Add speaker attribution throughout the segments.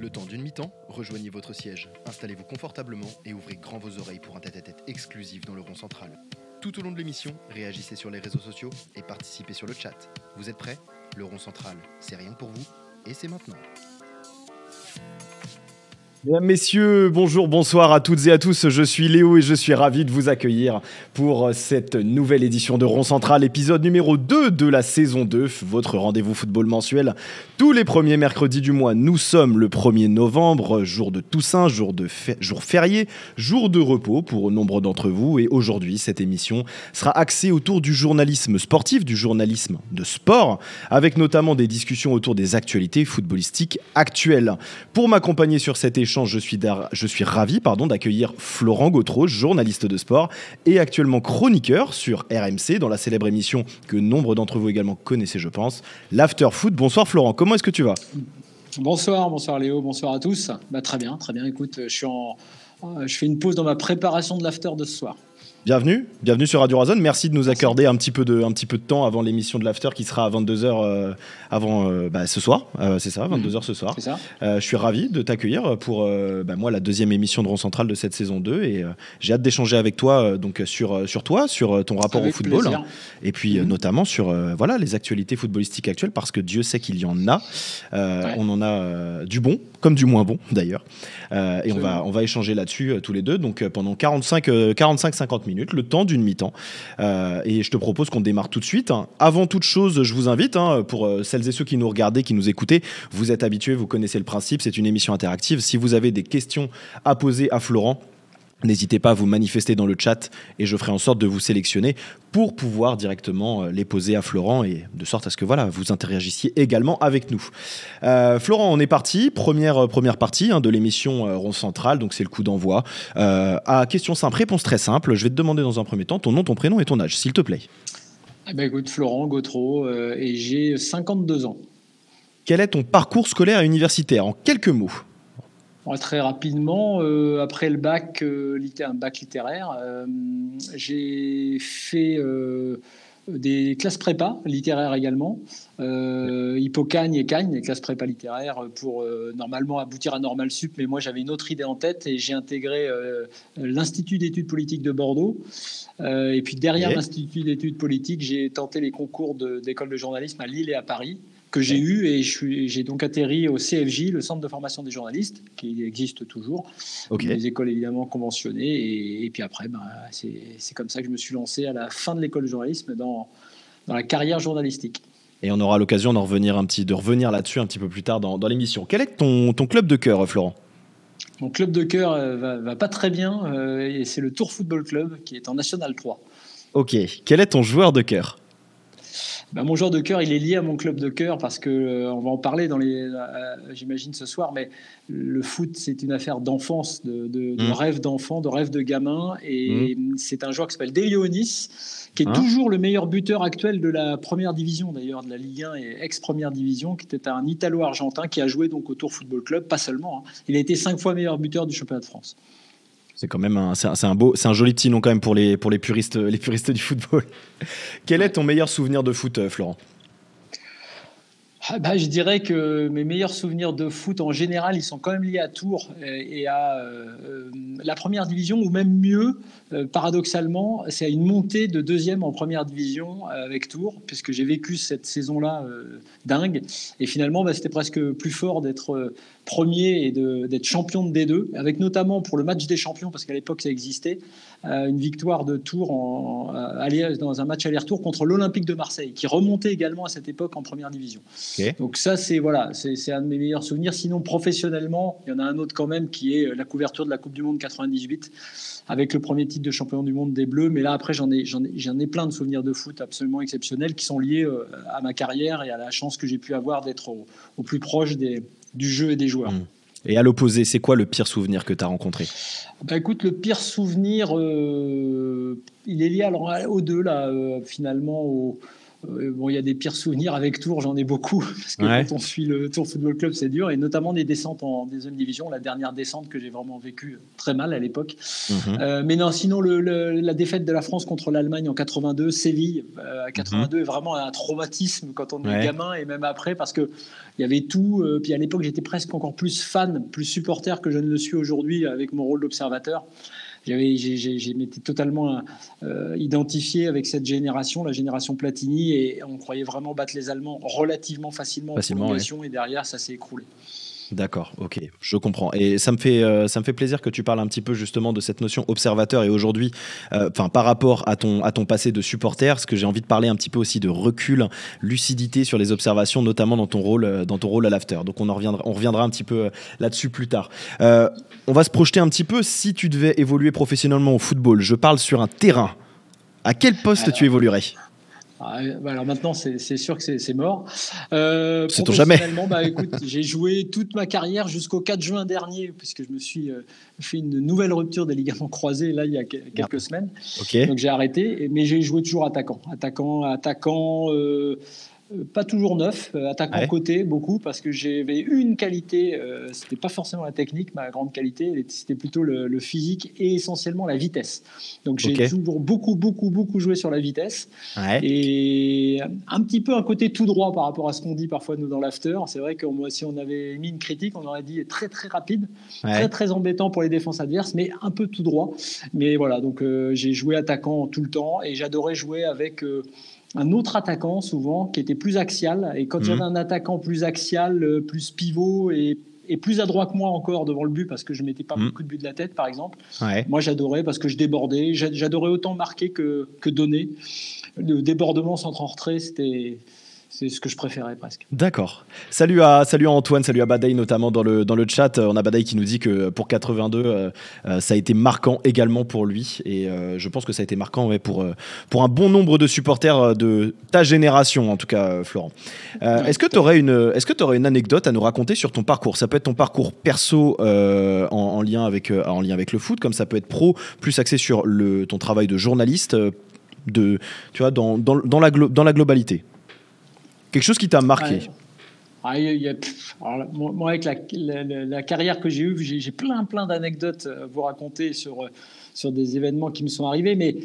Speaker 1: Le temps d'une mi-temps, rejoignez votre siège, installez-vous confortablement et ouvrez grand vos oreilles pour un tête-à-tête exclusif dans le rond central. Tout au long de l'émission, réagissez sur les réseaux sociaux et participez sur le chat. Vous êtes prêts? Le rond central, c'est rien que pour vous et c'est maintenant.
Speaker 2: Mesdames, Messieurs, bonjour, bonsoir à toutes et à tous. Je suis Léo et je suis ravi de vous accueillir pour cette nouvelle édition de Rond Central, épisode numéro 2 de la saison 2, votre rendez-vous football mensuel. Tous les premiers mercredis du mois, nous sommes le 1er novembre, jour de Toussaint, jour, de jour férié, jour de repos pour nombre d'entre vous. Et aujourd'hui, cette émission sera axée autour du journalisme sportif, du journalisme de sport, avec notamment des discussions autour des actualités footballistiques actuelles. Pour m'accompagner sur cette échange, je suis, ravi pardon, d'accueillir Florent Gautreau, journaliste de sport et actuellement chroniqueur sur RMC dans la célèbre émission que nombre d'entre vous également connaissez, je pense, l'After Foot. Bonsoir Florent, comment est-ce que tu vas?
Speaker 3: Bonsoir, bonsoir Léo, bonsoir à tous. Bah, très bien, très bien. Écoute, je, en, je fais une pause dans ma préparation de l'After de ce soir.
Speaker 2: Bienvenue, bienvenue sur Radio Razon. Merci de nous accorder un petit peu de, un petit peu de temps avant l'émission de l'After qui sera à 22h euh, avant euh, bah, ce soir. Euh, c'est ça, 22h ce soir.
Speaker 3: Ça.
Speaker 2: je suis ravi de t'accueillir pour bah, moi la deuxième émission de Rond Central de cette saison 2 et j'ai hâte d'échanger avec toi donc sur, sur toi, sur ton rapport au football et puis mhm. notamment sur voilà les actualités footballistiques actuelles parce que Dieu sait qu'il y en a. On en a du bon comme du moins bon d'ailleurs. et on va, on va échanger là-dessus tous les deux. Donc pendant 45-50 minutes, le temps d'une mi-temps. Euh, et je te propose qu'on démarre tout de suite. Avant toute chose, je vous invite, hein, pour euh, celles et ceux qui nous regardez, qui nous écoutez, vous êtes habitués, vous connaissez le principe, c'est une émission interactive. Si vous avez des questions à poser à Florent, N'hésitez pas à vous manifester dans le chat et je ferai en sorte de vous sélectionner pour pouvoir directement euh, les poser à Florent et de sorte à ce que voilà, vous interagissiez également avec nous. Euh, Florent, on est parti. Première, euh, première partie hein, de l'émission Rond Central, donc c'est le coup d'envoi. à question simple, réponse très simple. Je vais te demander dans un premier temps ton nom, ton prénom et ton âge, s'il te plaît.
Speaker 3: Eh ben, écoute, Florent Gautreau et j'ai 52 ans.
Speaker 2: Quel est ton parcours scolaire et universitaire? En quelques mots
Speaker 3: très rapidement, euh, après le bac, euh, un bac littéraire, euh, j'ai fait des classes prépa littéraires également, Hippocagne et Cagne, des classes prépa littéraires pour normalement aboutir à Normal Sup, mais moi j'avais une autre idée en tête et j'ai intégré l'Institut d'études politiques de Bordeaux. et puis derrière l'Institut d'études politiques, j'ai tenté les concours d'école de, de journalisme à Lille et à Paris que j'ai eu et j'ai donc atterri au CFJ, le Centre de formation des journalistes, qui existe toujours. Des écoles évidemment conventionnées. Et, puis après, bah, c'est comme ça que je me suis lancé à la fin de l'école de journalisme dans, dans la carrière journalistique.
Speaker 2: Et on aura l'occasion d'en revenir un petit, de revenir là-dessus un petit peu plus tard dans, dans l'émission. Quel est ton, ton club de cœur, Florent?
Speaker 3: Mon club de cœur euh, va, va, pas très bien euh, et c'est le Tour Football Club qui est en National 3.
Speaker 2: Ok. Quel est ton joueur de cœur?
Speaker 3: Bah, mon joueur de cœur, il est lié à mon club de cœur parce que euh, on va en parler dans les, euh, j'imagine ce soir, mais le foot c'est une affaire d'enfance, de, de, de, mmh. rêve d'enfant, de rêve de gamin, et mmh. c'est un joueur qui s'appelle Delionis, qui est hein toujours le meilleur buteur actuel de la première division d'ailleurs de la Ligue 1 et ex première division, qui était un Italo-argentin qui a joué donc au Tour Football Club, pas seulement. Hein. Il a été cinq fois meilleur buteur du championnat de France.
Speaker 2: C'est quand même un, c'est un, beau, c'est un joli petit nom quand même pour les, pour les puristes, les puristes du football. Quel est ton meilleur souvenir de foot, euh, Florent?
Speaker 3: Ah bah, je dirais que mes meilleurs souvenirs de foot en général, ils sont quand même liés à Tours et à euh, la première division, ou même mieux, euh, paradoxalement, c'est à une montée de deuxième en première division avec Tours, puisque j'ai vécu cette saison-là dingue. Et finalement, bah, c'était presque plus fort d'être premier et d'être champion de D2, avec notamment pour le match des champions, parce qu'à l'époque ça existait, euh, une victoire de Tours en, euh, dans un match aller-retour contre l'Olympique de Marseille, qui remontait également à cette époque en première division. Donc ça, c'est voilà, c'est un de mes meilleurs souvenirs. Sinon, professionnellement, il y en a un autre quand même qui est la couverture de la Coupe du Monde 98, avec le premier titre de champion du monde des Bleus. Mais là, après, j'en ai, ai, ai plein de souvenirs de foot absolument exceptionnels qui sont liés euh, à ma carrière et à la chance que j'ai pu avoir d'être au, au plus proche des du jeu et des joueurs. Hmm.
Speaker 2: Et à l'opposé, c'est quoi le pire souvenir que tu as rencontré?
Speaker 3: Bah Écoute, le pire souvenir, euh, il est lié alors aux deux, là, euh, finalement, au, Euh, bon, il y a des pires souvenirs avec Tours, j'en ai beaucoup, parce que quand on suit le Tour Football Club, c'est dur, et notamment des descentes en deuxième division, la dernière descente que j'ai vraiment vécue très mal à l'époque. Mhm. Euh, mais non, sinon, le, la défaite de la France contre l'Allemagne en 82, Séville euh, à 82 mhm. est vraiment un traumatisme quand on est gamin, et même après, parce qu'il y avait tout. puis à l'époque, j'étais presque encore plus fan, plus supporter que je ne le suis aujourd'hui avec mon rôle d'observateur j'ai m'étais totalement euh, identifié avec cette génération, la génération Platini, et on croyait vraiment battre les Allemands relativement facilement, facilement en prolongation, et derrière, ça s'est écroulé.
Speaker 2: D'accord, ok, je comprends. Et ça me fait euh, ça me fait plaisir que tu parles un petit peu justement de cette notion observateur et aujourd'hui, euh, enfin par rapport à ton à ton passé de supporter, parce que j'ai envie de parler un petit peu aussi de recul, lucidité sur les observations, notamment dans ton rôle euh, dans ton rôle à l'after. Donc on en reviendra on reviendra un petit peu là-dessus plus tard. on va se projeter un petit peu si tu devais évoluer professionnellement au football. Je parle sur un terrain. À quel poste tu évoluerais?
Speaker 3: Alors maintenant, c'est sûr que c'est mort. Euh,
Speaker 2: c'est jamais.
Speaker 3: Bah, écoute, j'ai joué toute ma carrière jusqu'au 4 juin dernier, puisque je me suis euh, fait une nouvelle rupture des ligaments croisés là il y a quelques semaines. Donc j'ai arrêté, mais j'ai joué toujours attaquant, attaquant, attaquant. Euh, pas toujours neuf, euh, attaquant côté beaucoup parce que j'avais une qualité, euh, c'était pas forcément la technique, ma grande qualité, c'était plutôt le, physique et essentiellement la vitesse. Donc j'ai toujours beaucoup, beaucoup, beaucoup joué sur la vitesse et un petit peu un côté tout droit par rapport à ce qu'on dit parfois nous dans l'after. C'est vrai que si on avait mis une critique, on aurait dit très très rapide, très très embêtant pour les défenses adverses, mais un peu tout droit. Mais voilà, donc j'ai joué attaquant tout le temps et j'adorais jouer avec un autre attaquant souvent qui était plus axial. Et quand j'avais mhm. un attaquant plus axial, euh, plus pivot et, plus adroit que moi encore devant le but parce que je mettais pas mhm. beaucoup de buts de la tête par exemple, moi j'adorais parce que je débordais. J'adorais autant marquer que, que donner. Le débordement centre en retrait, c'était c'est ce que je préférais presque.
Speaker 2: D'accord. Salut à, salut à Antoine, salut à Badaï notamment dans le, dans le chat. On a Badaï qui nous dit que pour 82, euh, euh, ça a été marquant également pour lui. Et euh, je pense que ça a été marquant ouais, pour, pour un bon nombre de supporters de ta génération, en tout cas, Florent. est-ce que tu aurais, une, est que aurais une anecdote à nous raconter sur ton parcours? Ça peut être ton parcours perso en, lien avec, en lien avec le foot, comme ça peut être pro, plus axé sur le, ton travail de journaliste. De, tu vois, dans, dans, dans, la, dans la globalité. Quelque chose qui t'a marqué.
Speaker 3: Moi, avec la, carrière que j'ai eue, j'ai plein, plein d'anecdotes à vous raconter sur, sur des événements qui me sont arrivés, mais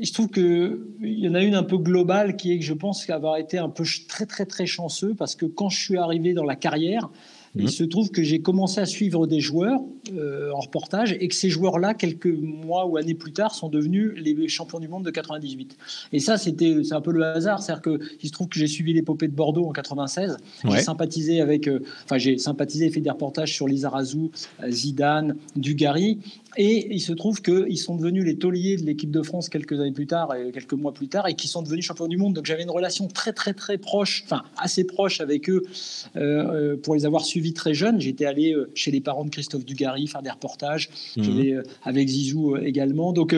Speaker 3: je trouve qu'il y en a une un peu globale qui est que je pense avoir été un peu très, très, très chanceux parce que quand je suis arrivé dans la carrière, il mhm. se trouve que j'ai commencé à suivre des joueurs euh, en reportage et que ces joueurs-là, quelques mois ou années plus tard, sont devenus les champions du monde de 98. Et ça, c'était c'est un peu le hasard. C'est-à-dire qu'il se trouve que j'ai suivi l'épopée de Bordeaux en 96. J'ai sympathisé avec, euh, enfin, j'ai sympathisé et fait des reportages sur Lisa Razou, euh, Zidane, Dugarry. Et il se trouve qu'ils sont devenus les tauliers de l'équipe de France quelques années plus tard, et quelques mois plus tard, et qui sont devenus champions du monde. Donc j'avais une relation très très très proche, enfin assez proche avec eux euh, pour les avoir suivis très jeunes. J'étais allé euh, chez les parents de Christophe Dugarry faire des reportages, mmh. avec Zizou également. Donc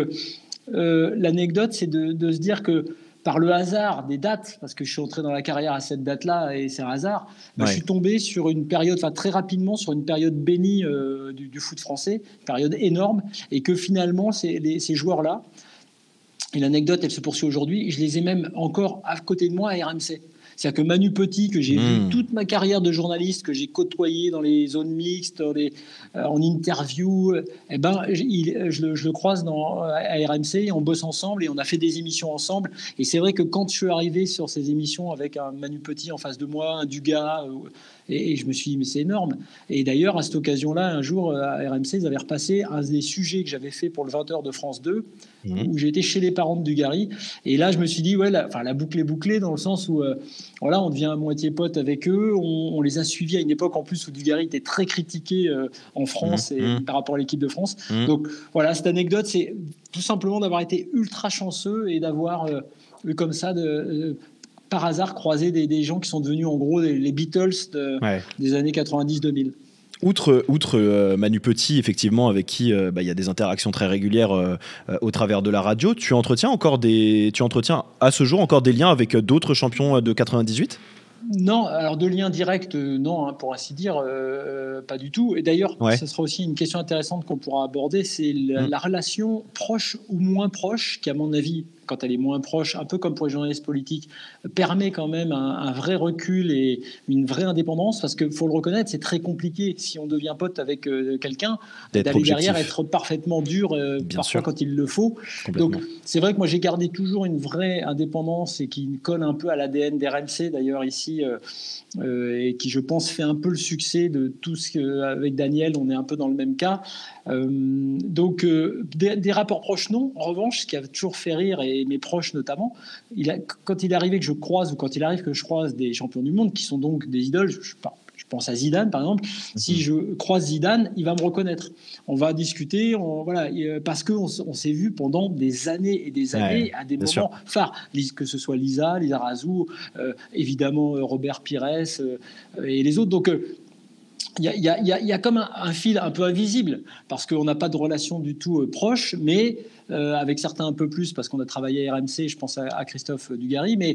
Speaker 3: l'anecdote, c'est de, de, se dire que par le hasard des dates, parce que je suis entré dans la carrière à cette date-là et c'est un hasard, bah, je suis tombé sur une période, enfin très rapidement, sur une période bénie euh, du, foot français, période énorme, et que finalement, ces, ces joueurs-là, et l'anecdote, elle se poursuit aujourd'hui, je les ai même encore à côté de moi à RMC. C'est-à-dire que Manu Petit, que j'ai vu hmm. toute ma carrière de journaliste, que j'ai côtoyé dans les zones mixtes, euh, en interview, eh ben, je, le, croise dans, à RMC, et on bosse ensemble et on a fait des émissions ensemble. Et c'est vrai que quand je suis arrivé sur ces émissions avec un Manu Petit en face de moi, un Dugas, euh, et, je me suis dit, mais c'est énorme. Et d'ailleurs, à cette occasion-là, un jour, à RMC, ils avaient repassé un des sujets que j'avais fait pour le 20h de France 2, mmh. où j'étais chez les parents de Dugarry. Et là, je me suis dit, ouais, la, enfin, la boucle est bouclée dans le sens où, euh, voilà, on devient à moitié pote avec eux. On, les a suivis à une époque en plus où Dugarry était très critiqué euh, en France mmh. et mmh. par rapport à l'équipe de France. Donc, voilà, cette anecdote, c'est tout simplement d'avoir été ultra chanceux et d'avoir euh, eu comme ça de, par hasard croisé des, gens qui sont devenus en gros les, Beatles des années 90-2000.
Speaker 2: Outre, outre euh, Manu Petit, effectivement, avec qui euh, bah, il y a des interactions très régulières euh, au travers de la radio, tu entretiens encore des, tu entretiens à ce jour encore des liens avec d'autres champions de 98
Speaker 3: non, alors de liens directs, non, hein, pour ainsi dire, pas du tout. Et d'ailleurs, ce sera aussi une question intéressante qu'on pourra aborder, c'est la, mmh. la, relation proche ou moins proche, qui à mon avis quand elle est moins proche, un peu comme pour les journalistes politiques, permet quand même un, vrai recul et une vraie indépendance, parce qu'il faut le reconnaître, c'est très compliqué si on devient pote avec euh, quelqu'un d'aller derrière être parfaitement dur euh, parfois quand il le faut. Donc c'est vrai que moi j'ai gardé toujours une vraie indépendance et qui colle un peu à l'ADN d'RMC d'ailleurs ici et qui je pense fait un peu le succès de tout ce qu'avec Daniel on est un peu dans le même cas. donc des, des rapports proches non. En revanche, ce qui a toujours fait rire, et mes proches notamment, il a, quand il est arrivé que je croise, ou quand il arrive que je croise des champions du monde, qui sont donc des idoles, je, je, pense à Zidane par exemple, si mhm. je croise Zidane, il va me reconnaître. On va discuter, on, voilà, parce qu'on on, s'est vu pendant des années et des années à des moments phares, que ce soit Lisa, Lisa Razou, euh, évidemment euh, Robert Pires euh, et les autres. Donc il y, y, a, comme un, un, fil un peu invisible parce qu'on n'a pas de relation du tout proche, mais euh, avec certains un peu plus parce qu'on a travaillé à RMC, je pense à, Christophe Dugarry, mais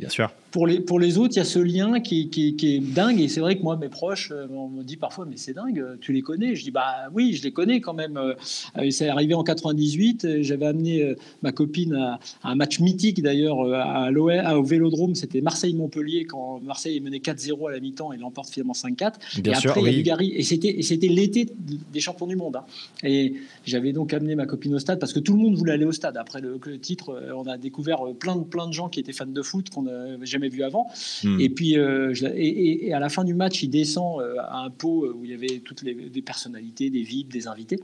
Speaker 3: Pour, les, pour les autres, il y a ce lien qui, qui, est dingue, et c'est vrai que moi, mes proches, euh, on me dit parfois, mais c'est dingue, tu les connais? Je dis, bah oui, je les connais quand même. Euh, c'est arrivé en 98, j'avais amené ma copine à, un match mythique d'ailleurs à au Vélodrome, c'était Marseille-Montpellier, quand Marseille est mené 4-0 à la mi-temps et l'emporte finalement 5-4. Et après, il y a Dugarry, et c'était l'été des champions du monde. Hein. Et j'avais donc amené ma copine au stade parce que tout le monde voulait aller au stade. Après le, titre, euh, on a découvert euh, plein de, plein de gens qui étaient fans de foot qu'on n'avait jamais vu avant. Hmm. Et puis, euh, et, à la fin du match, il descend à un pot où il y avait toutes les des personnalités, des VIP, des invités.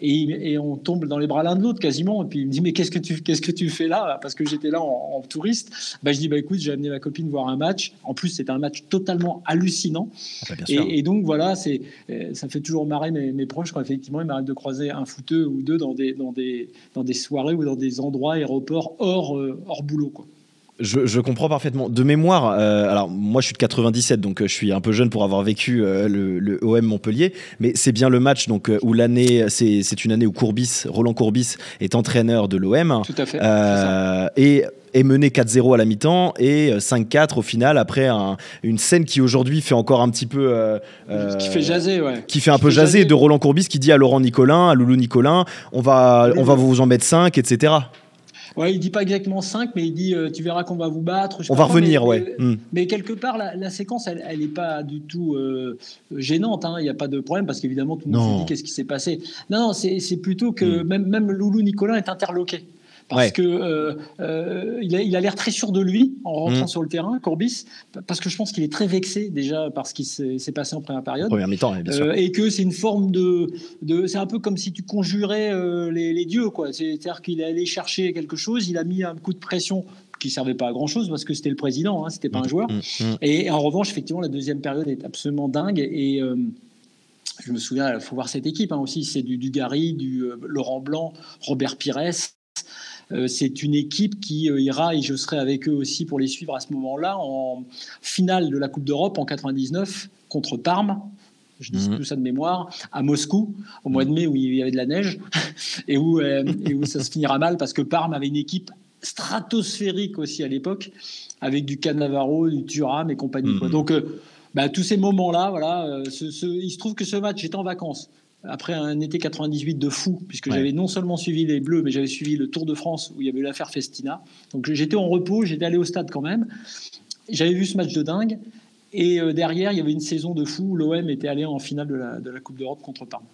Speaker 3: Et, on tombe dans les bras l'un de l'autre quasiment. Et puis il me dit mais qu'est-ce que tu qu'est-ce que tu fais là Parce que j'étais là en, touriste. Bah, je dis bah écoute j'ai amené ma copine voir un match. En plus c'était un match totalement hallucinant. Ah, bah, et, donc voilà c'est ça fait toujours marrer mes, mes proches quand effectivement ils m'arrêtent de croiser un footeux ou deux dans des dans des dans des soirées ou dans des endroits aéroports hors euh, hors boulot quoi.
Speaker 2: Je, comprends parfaitement. De mémoire, euh, alors moi je suis de 97, donc euh, je suis un peu jeune pour avoir vécu euh, le, OM Montpellier, mais c'est bien le match donc où l'année, c'est une année où Courbis, Roland Courbis est entraîneur de l'OM.
Speaker 3: Tout à fait.
Speaker 2: et est mené 4-0 à la mi-temps et 5-4 au final après une scène qui aujourd'hui fait encore un petit peu
Speaker 3: qui fait jaser ouais.
Speaker 2: qui fait un peu jaser, de Roland Courbis qui dit à Laurent Nicolin à Loulou Nicolin on va on va vous en mettre 5 etc
Speaker 3: Ouais, il dit pas exactement 5, mais il dit euh, tu verras qu'on va vous battre.
Speaker 2: On va revenir,
Speaker 3: mais,
Speaker 2: ouais.
Speaker 3: Hmm. Mais, quelque part, la, séquence, elle n'est pas du tout euh, gênante. Hein. Il n'y a pas de problème parce qu'évidemment, tout le monde se dit qu'est-ce qui s'est passé. Non, non, c'est plutôt que hmm. même, même Loulou Nicolas est interloqué parce que euh, euh, il a l'air très sûr de lui en rentrant mm. sur le terrain, Courbis, parce que je pense qu'il est très vexé déjà par ce qui s'est passé en première période.
Speaker 2: Première mi-temps, bien sûr. Euh,
Speaker 3: et que c'est une forme de, de c'est un peu comme si tu conjurais les, dieux, quoi. C'est-à-dire qu'il est allé chercher quelque chose, il a mis un coup de pression qui servait pas à grand chose parce que c'était le président, hein, c'était pas un mm. joueur. Mm. Et, en revanche, effectivement, la deuxième période est absolument dingue et je me souviens, il faut voir cette équipe hein, aussi, c'est du Dugarry, du Laurent Blanc, Robert Pires, c'est une équipe qui euh, ira, et je serai avec eux aussi pour les suivre à ce moment-là, en finale de la Coupe d'Europe en 99 contre Parme je dis mhm. tout ça de mémoire, à Moscou, au mois de mai où il y avait de la neige, et où, euh, et où ça se finira mal parce que Parme avait une équipe stratosphérique aussi à l'époque, avec du Cannavaro, du Thuram et compagnie. Mhm. Donc, bah, tous ces moments-là, voilà, il se trouve que ce match, j'étais en vacances après un été 98 de fou, puisque j'avais non seulement suivi les Bleus, mais j'avais suivi le Tour de France où il y avait eu l'affaire Festina. Donc j'étais en repos, j'étais allé au stade quand même. J'avais vu ce match de dingue. Et euh, derrière, il y avait une saison de fou où l'OM était allé en finale de la, de la Coupe d'Europe contre Parme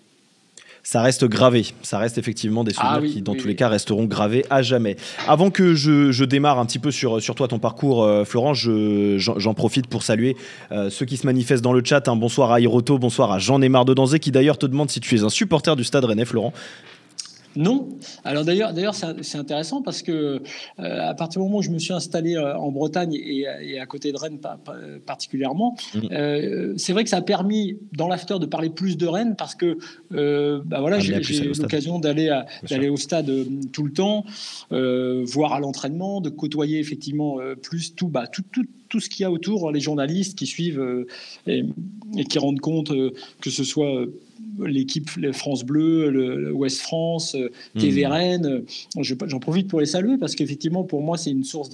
Speaker 2: ça reste gravé. Ça reste effectivement des souvenirs ah qui, dans tous les cas, resteront gravés à jamais. Avant que je, démarre un petit peu sur, sur toi, ton parcours, euh, Florent, j'en profite pour saluer euh, ceux qui se manifestent dans le chat. Un bonsoir à Hiroto, bonsoir à Jean-Némar de Danzé, qui d'ailleurs te demande si tu es un supporter du Stade Rennais, Florent.
Speaker 3: Non. Alors d'ailleurs, d'ailleurs, c'est intéressant parce que euh, à partir du moment où je me suis installé euh, en Bretagne et, à côté de Rennes particulièrement, mmh. euh, c'est vrai que ça a permis dans l'after de parler plus de Rennes parce que bah voilà, j'ai eu l'occasion d'aller d'aller au stade tout le temps, voir à l'entraînement, de côtoyer effectivement plus tout, bah, tout, tout tout ce qu'il y a autour, les journalistes qui suivent et, qui rendent compte que ce soit l'équipe France Bleu, le, Ouest France, TVRN. Euh, mmh. J'en profite pour les saluer parce qu'effectivement, pour moi, c'est une source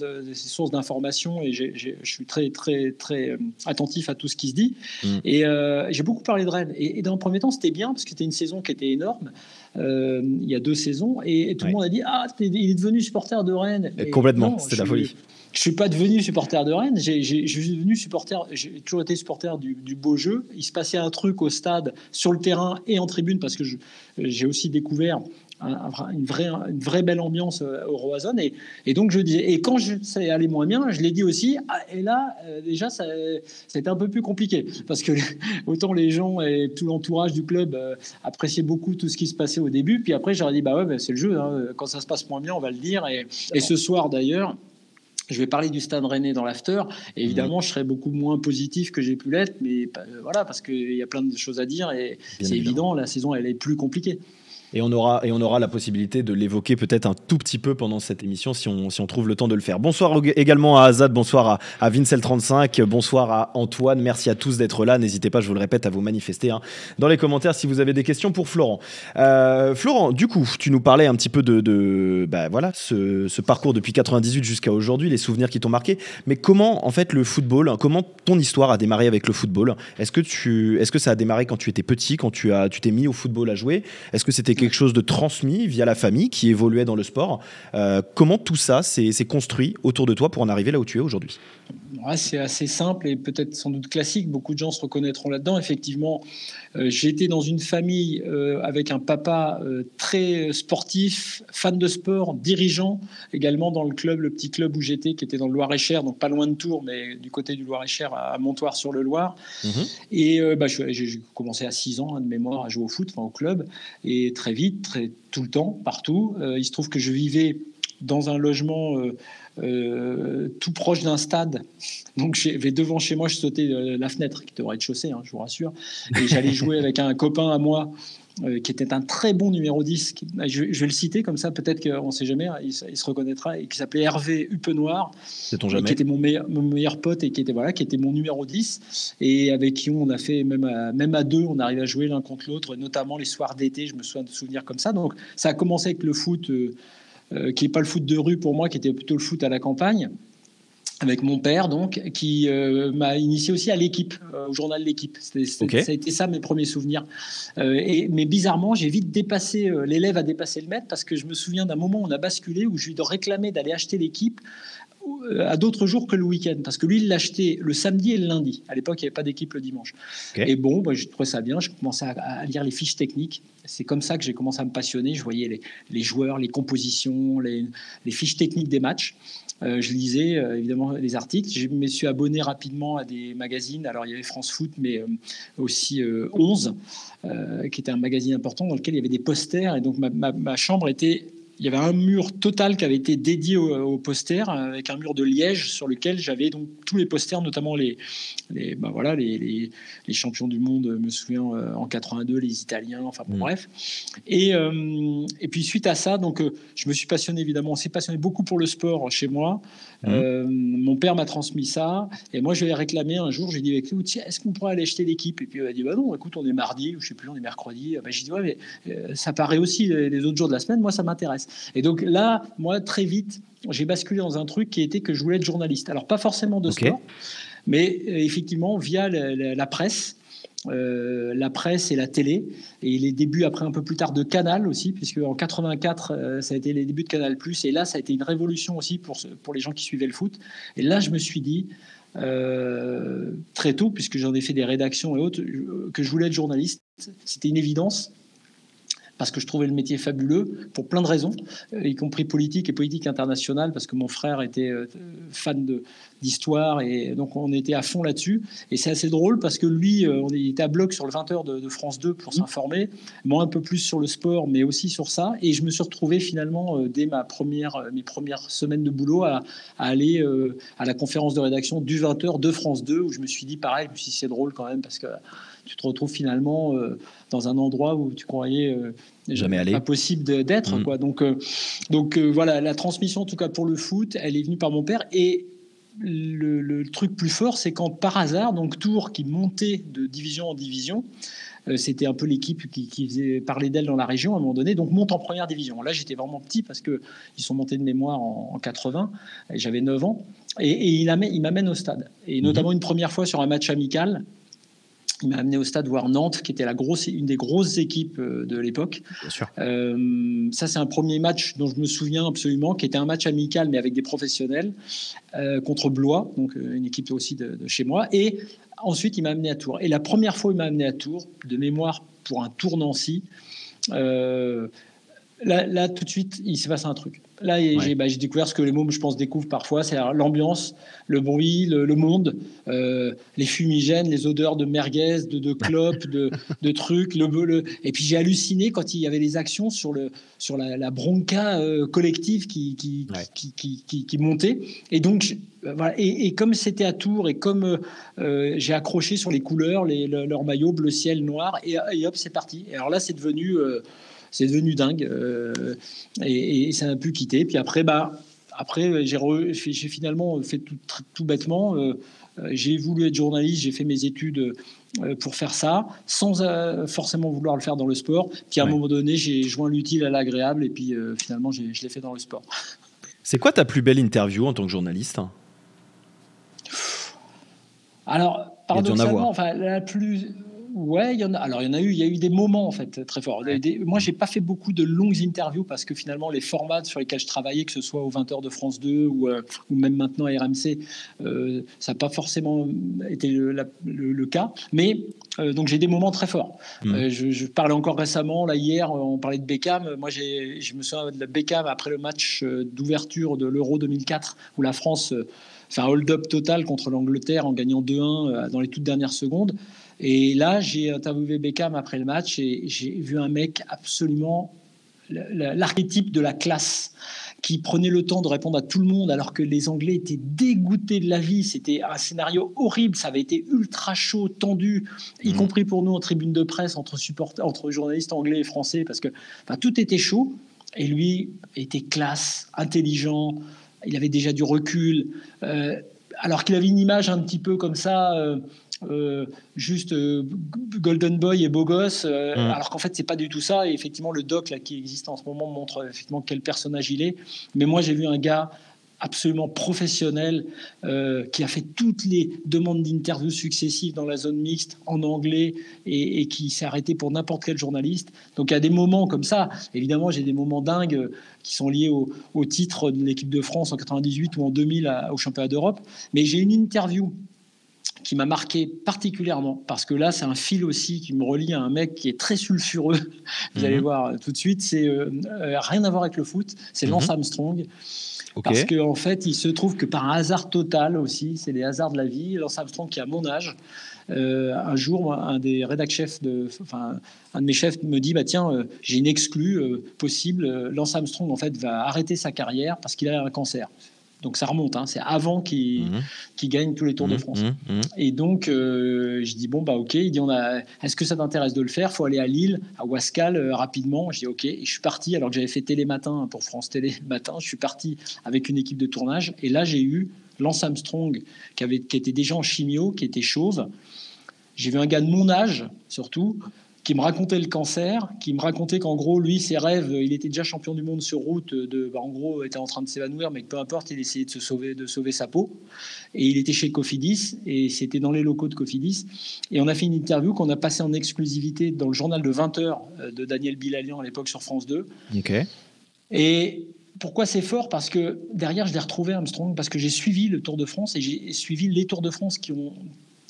Speaker 3: d'information et je suis très, très, très euh, attentif à tout ce qui se dit. Mmh. Et euh, j'ai beaucoup parlé de Rennes. Et, dans le premier temps, c'était bien parce que c'était une saison qui était énorme. il y a deux saisons et, tout le monde a dit Ah, il est devenu supporter de Rennes.
Speaker 2: Et complètement, c'était la folie.
Speaker 3: Je suis pas devenu supporter de Rennes. J'ai, devenu supporter. J'ai toujours été supporter du, beau jeu. Il se passait un truc au stade, sur le terrain et en tribune parce que j'ai aussi découvert une, vraie, belle ambiance euh, au Roazhon. Et, et, donc, je disais, et quand je, ça allait moins bien, je l'ai dit aussi. Ah, et là, euh, déjà, ça, c'était un peu plus compliqué parce que autant les gens et tout l'entourage du club euh, appréciaient beaucoup tout ce qui se passait au début. Puis après, j'aurais dit, bah ouais, bah, c'est le jeu. Hein. Quand ça se passe moins bien, on va le dire. Et ce soir, d'ailleurs, je vais parler du Stade Rennais dans l'after. Évidemment, je serai beaucoup moins positif que j'ai pu l'être, mais voilà, parce qu'il y a plein de choses à dire et c'est évident, la saison elle est plus compliquée.
Speaker 2: Et on aura, et on aura la possibilité de l'évoquer peut-être un tout petit peu pendant cette émission si on, si on trouve le temps de le faire. Bonsoir également à Azad, bonsoir à, à Vincel35, bonsoir à Antoine. Merci à tous d'être là. N'hésitez pas, je vous le répète, à vous manifester hein, dans les commentaires si vous avez des questions pour Florent. Euh, Florent, du coup, tu nous parlais un petit peu de, bah, voilà, ce, ce, parcours depuis 98 jusqu'à aujourd'hui, les souvenirs qui t'ont marqué. Mais comment, en fait, le football, comment ton histoire a démarré avec le football? Est-ce que, est que ça a démarré quand tu étais petit, quand tu t'es tu mis au football à jouer? Est-ce que c'était quelque chose de transmis via la famille qui évoluait dans le sport. Euh, comment tout ça s'est construit autour de toi pour en arriver là où tu es aujourd'hui?
Speaker 3: C'est assez simple et peut-être sans doute classique. Beaucoup de gens se reconnaîtront là-dedans. Effectivement, euh, j'ai été dans une famille euh, avec un papa euh, très sportif, fan de sport, dirigeant également dans le club, le petit club où j'étais, qui était dans le Loir-et-Cher, donc pas loin de Tours, mais du côté du Loir-et-Cher, à Montoire-sur-le-Loir. Mhm. Et bah, j'ai commencé à 6 ans hein, de mémoire à jouer au foot, au club, et très vite, très, tout le temps, partout. il se trouve que je vivais dans un logement euh, tout proche d'un stade. Donc j'avais devant chez moi, je sautais euh, la fenêtre qui devrait être chaussée, hein, je vous rassure. Et j'allais jouer avec un copain à moi euh, qui était un très bon numéro 10. je, vais le citer comme ça, peut-être qu'on ne sait jamais, il, se reconnaîtra, et qui s'appelait Hervé Huppenoir,
Speaker 2: qui
Speaker 3: était mon meilleur, mon meilleur, pote et qui était, voilà, qui était mon numéro 10, et avec qui on a fait, même à, même à deux, on arrivait à jouer l'un contre l'autre, notamment les soirs d'été, je me souviens de souvenirs comme ça. Donc ça a commencé avec le foot. Euh, qui n'est pas le foot de rue pour moi, qui était plutôt le foot à la campagne avec mon père, donc, qui euh, m'a initié aussi à l'équipe, euh, au journal L'équipe. Ça a été ça mes premiers souvenirs. et, mais bizarrement, j'ai vite dépassé, l'élève a dépassé le maître parce que je me souviens d'un moment où on a basculé, où je lui ai réclamer d'aller acheter l'équipe à d'autres jours que le week-end, parce que lui, il l'achetait le samedi et le lundi. À l'époque, il n'y avait pas d'équipe le dimanche. Et bon, bah, je trouvais ça bien. Je commençais à lire les fiches techniques c'est comme ça que j'ai commencé à me passionner. Je voyais les, joueurs, les compositions, les, fiches techniques des matchs. Euh, je lisais euh, évidemment les articles. Je me suis abonné rapidement à des magazines. Alors il y avait France Foot, mais euh, aussi 11, qui était un magazine important dans lequel il y avait des posters. Et donc ma chambre était il y avait un mur total qui avait été dédié aux, posters, avec un mur de liège sur lequel j'avais donc tous les posters, notamment les, les, ben voilà, les, les, champions du monde, je me souviens, euh, en 82, les Italiens, enfin bon, mm. bref. Et, euh, et puis suite à ça, donc, euh, je me suis passionné évidemment, on s'est passionné beaucoup pour le sport chez moi. Mm. mon père m'a transmis ça, et moi je lui ai réclamé un jour, j'ai dit avec lui, est-ce qu'on pourrait aller acheter l'équipe? Et puis il m'a dit, bah non, écoute, on est mardi, ou je sais plus, on est mercredi. Ben, j'ai dit, ouais, mais ça paraît aussi les autres jours de la semaine, moi ça m'intéresse. Et donc là, moi, très vite, j'ai basculé dans un truc qui était que je voulais être journaliste. Alors, pas forcément de sport, mais euh, effectivement, via la, presse. Euh, la presse et la télé, et les débuts après un peu plus tard de Canal aussi, puisque en 84 euh, ça a été les débuts de Canal+, et là ça a été une révolution aussi pour, pour les gens qui suivaient le foot. Et là je me suis dit, très tôt, puisque j'en ai fait des rédactions et autres, que je voulais être journaliste. C'était une évidence parce que je trouvais le métier fabuleux pour plein de raisons, euh, y compris politique et politique internationale, parce que mon frère était euh, fan d'histoire et donc on était à fond là-dessus. Et c'est assez drôle parce que lui, euh, on était à bloc sur le 20h de, France 2 pour mmh. s'informer, moi un peu plus sur le sport, mais aussi sur ça. Et je me suis retrouvé finalement, dès ma première, mes premières semaines de boulot, à, aller à la conférence de rédaction du 20h de France 2, où je me suis dit pareil, je me suis dit c'est drôle quand même parce que tu te retrouves finalement euh, dans un endroit où tu croyais euh,
Speaker 2: jamais aller.
Speaker 3: impossible d'être. Mm. Quoi. Donc, euh, donc voilà, la transmission, en tout cas pour le foot, elle est venue par mon père. Et le, truc plus fort, c'est quand par hasard, donc Tours qui montait de division en division, c'était un peu l'équipe qui, faisait parler d'elle dans la région à un moment donné, donc monte en première division. Là, j'étais vraiment petit parce qu'ils sont montés de mémoire en, 80, et j'avais 9 ans, et, il m'amène au stade. Et notamment une première fois sur un match amical, il m'a amené au stade voir Nantes, qui était la grosse, une des grosses équipes euh, de l'époque. Euh, ça, c'est un premier match dont je me souviens absolument, qui était un match amical, mais avec des professionnels, euh, contre Blois, donc une équipe aussi de, chez moi. Et ensuite, il m'a amené à Tours. Et la première fois, il m'a amené à Tours, de mémoire pour un tour Nancy. Là, tout de suite, il s'est passé un truc. Là, bah, j'ai découvert ce que les mômes, je pense, découvrent parfois, c'est l'ambiance, le bruit, le, monde, euh, les fumigènes, les odeurs de merguez, de, de clopes, de, de, trucs. Le, le, et puis j'ai halluciné quand il y avait les actions sur, le, sur la, bronca euh, collective qui, qui, qui, qui, qui, montait. Et donc, euh, voilà. Et, comme c'était à Tours et comme j'ai accroché sur les couleurs, les, leur maillot bleu ciel noir, et, et hop, c'est parti. Et alors là, c'est devenu c'est devenu dingue euh, et, ça n'a pu quitter. Puis après, bah, après j'ai finalement fait tout, tout bêtement. Euh, j'ai voulu être journaliste, j'ai fait mes études euh, pour faire ça, sans forcément vouloir le faire dans le sport. Puis à un moment donné, j'ai joint l'utile à l'agréable et puis finalement, je l'ai fait dans le sport.
Speaker 2: C'est quoi ta plus belle interview en tant que journaliste?
Speaker 3: Alors, paradoxalement, enfin, la plus Ouais, il y en a. Alors, il y en a eu. Il y a eu des moments en fait très forts. Des, moi, j'ai pas fait beaucoup de longues interviews parce que finalement, les formats sur lesquels je travaillais, que ce soit au 20h de France 2 ou, euh, ou même maintenant à RMC, euh, ça n'a pas forcément été le, cas. Mais euh, donc, j'ai des moments très forts. Mmh. Je, parlais encore récemment, là hier, on parlait de Beckham. Moi, je me souviens de Beckham après le match d'ouverture de l'Euro 2004 où la France fait un hold-up total contre l'Angleterre en gagnant 2-1 dans les toutes dernières secondes. Et là, j'ai interviewé Beckham après le match et j'ai vu un mec absolument l'archétype de la classe qui prenait le temps de répondre à tout le monde alors que les Anglais étaient dégoûtés de la vie. C'était un scénario horrible, ça avait été ultra chaud, tendu, y mmh. compris pour nous en tribune de presse entre, supporters, entre journalistes anglais et français, parce que tout était chaud. Et lui était classe, intelligent, il avait déjà du recul, euh, alors qu'il avait une image un petit peu comme ça. Euh, euh, juste euh, Golden Boy et beau gosse, euh, mm. alors qu'en fait c'est pas du tout ça. Et effectivement, le doc là qui existe en ce moment montre effectivement quel personnage il est. Mais moi, j'ai vu un gars absolument professionnel qui a fait toutes les demandes d'interview successives dans la zone mixte en anglais et, qui s'est arrêté pour n'importe quel journaliste. Donc il y a des moments comme ça. Évidemment, j'ai des moments dingues qui sont liés au, au titre de l'équipe de France en 98 ou en 2000 au championnat d'Europe. Mais j'ai une interview qui m'a marqué particulièrement, parce que là, c'est un fil aussi qui me relie à un mec qui est très sulfureux. Vous allez mhm. voir tout de suite, c'est euh, euh, rien à voir avec le foot, c'est mhm. Lance Armstrong. Parce qu'en en fait, il se trouve que par un hasard total aussi, c'est les hasards de la vie, Lance Armstrong qui a mon âge, euh, un jour, un des rédacteurs chefs, de, enfin, un de mes chefs me dit bah tiens, j'ai une exclue possible. Lance Armstrong en fait va arrêter sa carrière parce qu'il a un cancer. Donc ça remonte, hein. c'est avant qu'il mhm. gagne tous les Tours de mhm. France. Mhm. Et donc euh, je dis bon bah ok, il dit on a, est-ce que ça t'intéresse de le faire? Faut aller à Lille, à Wascal euh, rapidement. Je dis ok, et je suis parti alors que j'avais fait Télé Matin pour France Télé Matin. Je suis parti avec une équipe de tournage et là j'ai eu Lance Armstrong qui avait qui était déjà en chimio, qui était chauve. J'ai vu un gars de mon âge surtout qui me racontait le cancer, qui me racontait qu'en gros, lui, ses rêves, il était déjà champion du monde sur route, de, bah, en gros, était en train de s'évanouir, mais peu importe, il essayait de se sauver, de sauver sa peau. Et il était chez Cofidis, et c'était dans les locaux de Cofidis. Et on a fait une interview qu'on a passée en exclusivité dans le journal de 20 heures euh, de Daniel Bilalian à l'époque sur France 2.
Speaker 2: Ok.
Speaker 3: Et pourquoi c'est fort? Parce que derrière, je l'ai retrouvé Armstrong, parce que j'ai suivi le Tour de France et j'ai suivi les Tours de France qui ont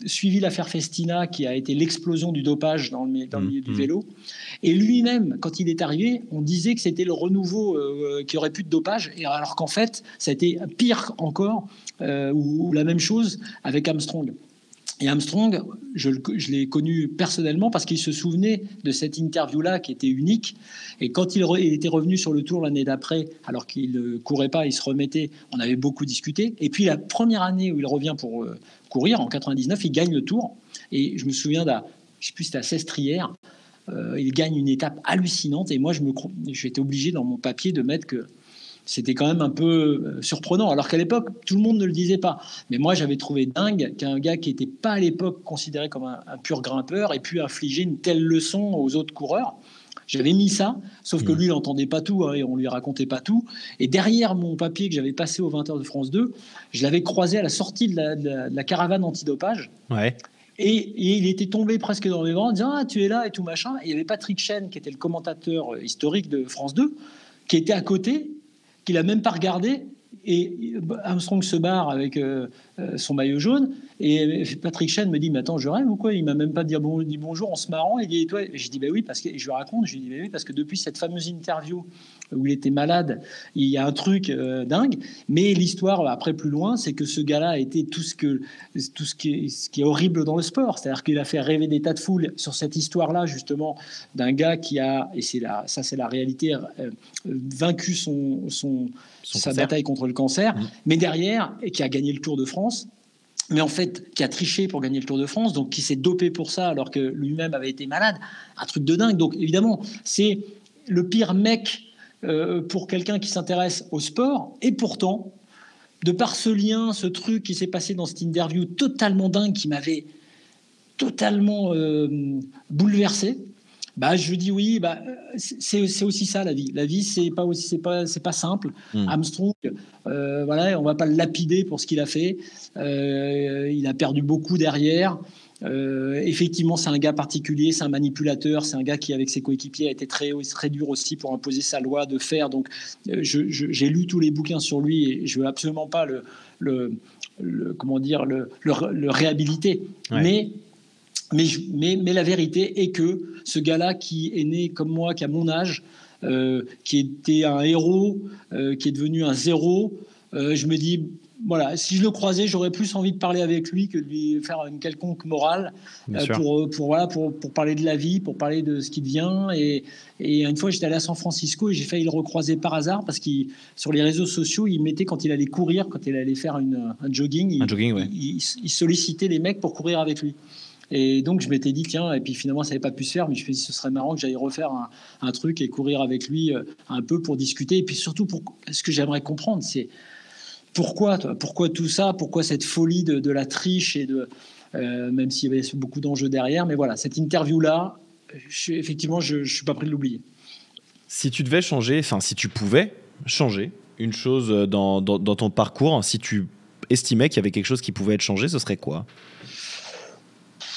Speaker 3: suivi l'affaire Festina, qui a été l'explosion du dopage dans le, milieu du mmh, mmh. vélo. Et lui-même, quand il est arrivé, on disait que c'était le renouveau, euh, qui aurait plus de dopage, et alors qu'en fait, ça a été pire encore, euh, ou, la même chose avec Armstrong. Et Armstrong, je, l'ai connu personnellement parce qu'il se souvenait de cette interview-là qui était unique. Et quand il, était revenu sur le tour l'année d'après, alors qu'il ne courait pas, il se remettait, on avait beaucoup discuté. Et puis la première année où il revient pour euh, courir, en 99, il gagne le tour. Et je me souviens, je ne sais plus, c'était à Sestrière, euh, il gagne une étape hallucinante. Et moi, je me, j'étais obligé dans mon papier de mettre que c'était quand même un peu euh, surprenant. Alors qu'à l'époque, tout le monde ne le disait pas. Mais moi, j'avais trouvé dingue qu'un gars qui n'était pas à l'époque considéré comme un, pur grimpeur ait pu infliger une telle leçon aux autres coureurs. J'avais mis ça, sauf que mmh. lui, il n'entendait pas tout hein, et on lui racontait pas tout. Et derrière mon papier que j'avais passé aux 20h de France 2, je l'avais croisé à la sortie de la, de la, caravane antidopage.
Speaker 2: Ouais.
Speaker 3: Et, il était tombé presque dans mes bras en disant Ah, tu es là et tout machin. Et il y avait Patrick Chen, qui était le commentateur euh, historique de France 2, qui était à côté, qu'il n'a même pas regardé. Et Armstrong se barre avec euh, euh, son maillot jaune. Et Patrick Chen me dit Mais attends, je rêve ou quoi? Il m'a même pas dit, bon, dit bonjour en se marrant. Il dit Et toi? Je dis Ben oui, parce que je lui raconte. Je lui dis Ben oui, parce que depuis cette fameuse interview où il était malade, il y a un truc euh, dingue. Mais l'histoire, après plus loin, c'est que ce gars-là a été tout ce, que, tout ce, qui est, ce qui est horrible dans le sport. C'est-à-dire qu'il a fait rêver des tas de foules sur cette histoire-là, justement, d'un gars qui a, et c'est ça c'est la réalité, vaincu son, son sa bataille contre le cancer, mmh. mais derrière, et qui a gagné le Tour de France, mais en fait, qui a triché pour gagner le Tour de France, donc qui s'est dopé pour ça alors que lui-même avait été malade, un truc de dingue. Donc évidemment, c'est le pire mec euh, pour quelqu'un qui s'intéresse au sport, et pourtant, de par ce lien, ce truc qui s'est passé dans cette interview totalement dingue qui m'avait totalement euh, bouleversé, bah, je dis oui, bah, c'est aussi ça la vie. La vie, c'est pas aussi, c'est pas, c'est pas simple. Hmm. Armstrong, euh, voilà, on va pas le lapider pour ce qu'il a fait. Euh, il a perdu beaucoup derrière. Euh, effectivement, c'est un gars particulier, c'est un manipulateur, c'est un gars qui, avec ses coéquipiers, a été très, très dur aussi pour imposer sa loi de faire. Donc, j'ai lu tous les bouquins sur lui et je veux absolument pas le, le, comment dire, le, le, réhabiliter. Mais mais, mais, mais, la vérité est que ce gars-là, qui est né comme moi, qui a mon âge, euh, qui était un héros, euh, qui est devenu un zéro, euh, je me dis, voilà, si je le croisais, j'aurais plus envie de parler avec lui que de lui faire une quelconque morale pour, pour, voilà, pour, pour, parler de la vie, pour parler de ce qui devient. Et, et une fois, j'étais allé à San Francisco et j'ai failli le recroiser par hasard parce que sur les réseaux sociaux, il mettait quand il allait courir, quand il allait faire une, un jogging, il,
Speaker 2: un jogging ouais.
Speaker 3: il, il sollicitait les mecs pour courir avec lui. Et donc, je m'étais dit, tiens, et puis finalement, ça n'avait pas pu se faire, mais je me suis dit, ce serait marrant que j'aille refaire un, truc et courir avec lui euh, un peu pour discuter. Et puis surtout, pour, ce que j'aimerais comprendre, c'est pourquoi, pourquoi tout ça, pourquoi cette folie de, la triche et de. Euh, même s'il y avait beaucoup d'enjeux derrière. Mais voilà, cette interview-là, effectivement, je ne suis pas prêt de l'oublier.
Speaker 2: Si tu devais changer, enfin, si tu pouvais changer une chose dans, dans, dans ton parcours, si tu estimais qu'il y avait quelque chose qui pouvait être changé, ce serait quoi?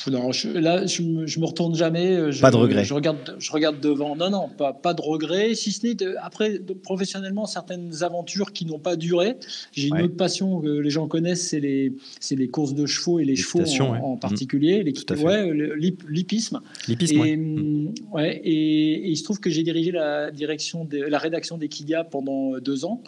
Speaker 3: Non, là, je, me retourne jamais.
Speaker 2: Euh, pas de regret.
Speaker 3: Je regarde, je regarde devant. Non, non, pas, pas de regret. Si ce n'est après professionnellement certaines aventures qui n'ont pas duré. J'ai une autre passion que les gens connaissent, c'est les, c'est les courses de chevaux et les, chevaux en, mmh. particulier, l'hippisme.
Speaker 2: L'hippisme.
Speaker 3: Et, mmh. ouais, et, il se trouve que j'ai dirigé la direction, de, la rédaction d'Equidia pendant euh, deux ans,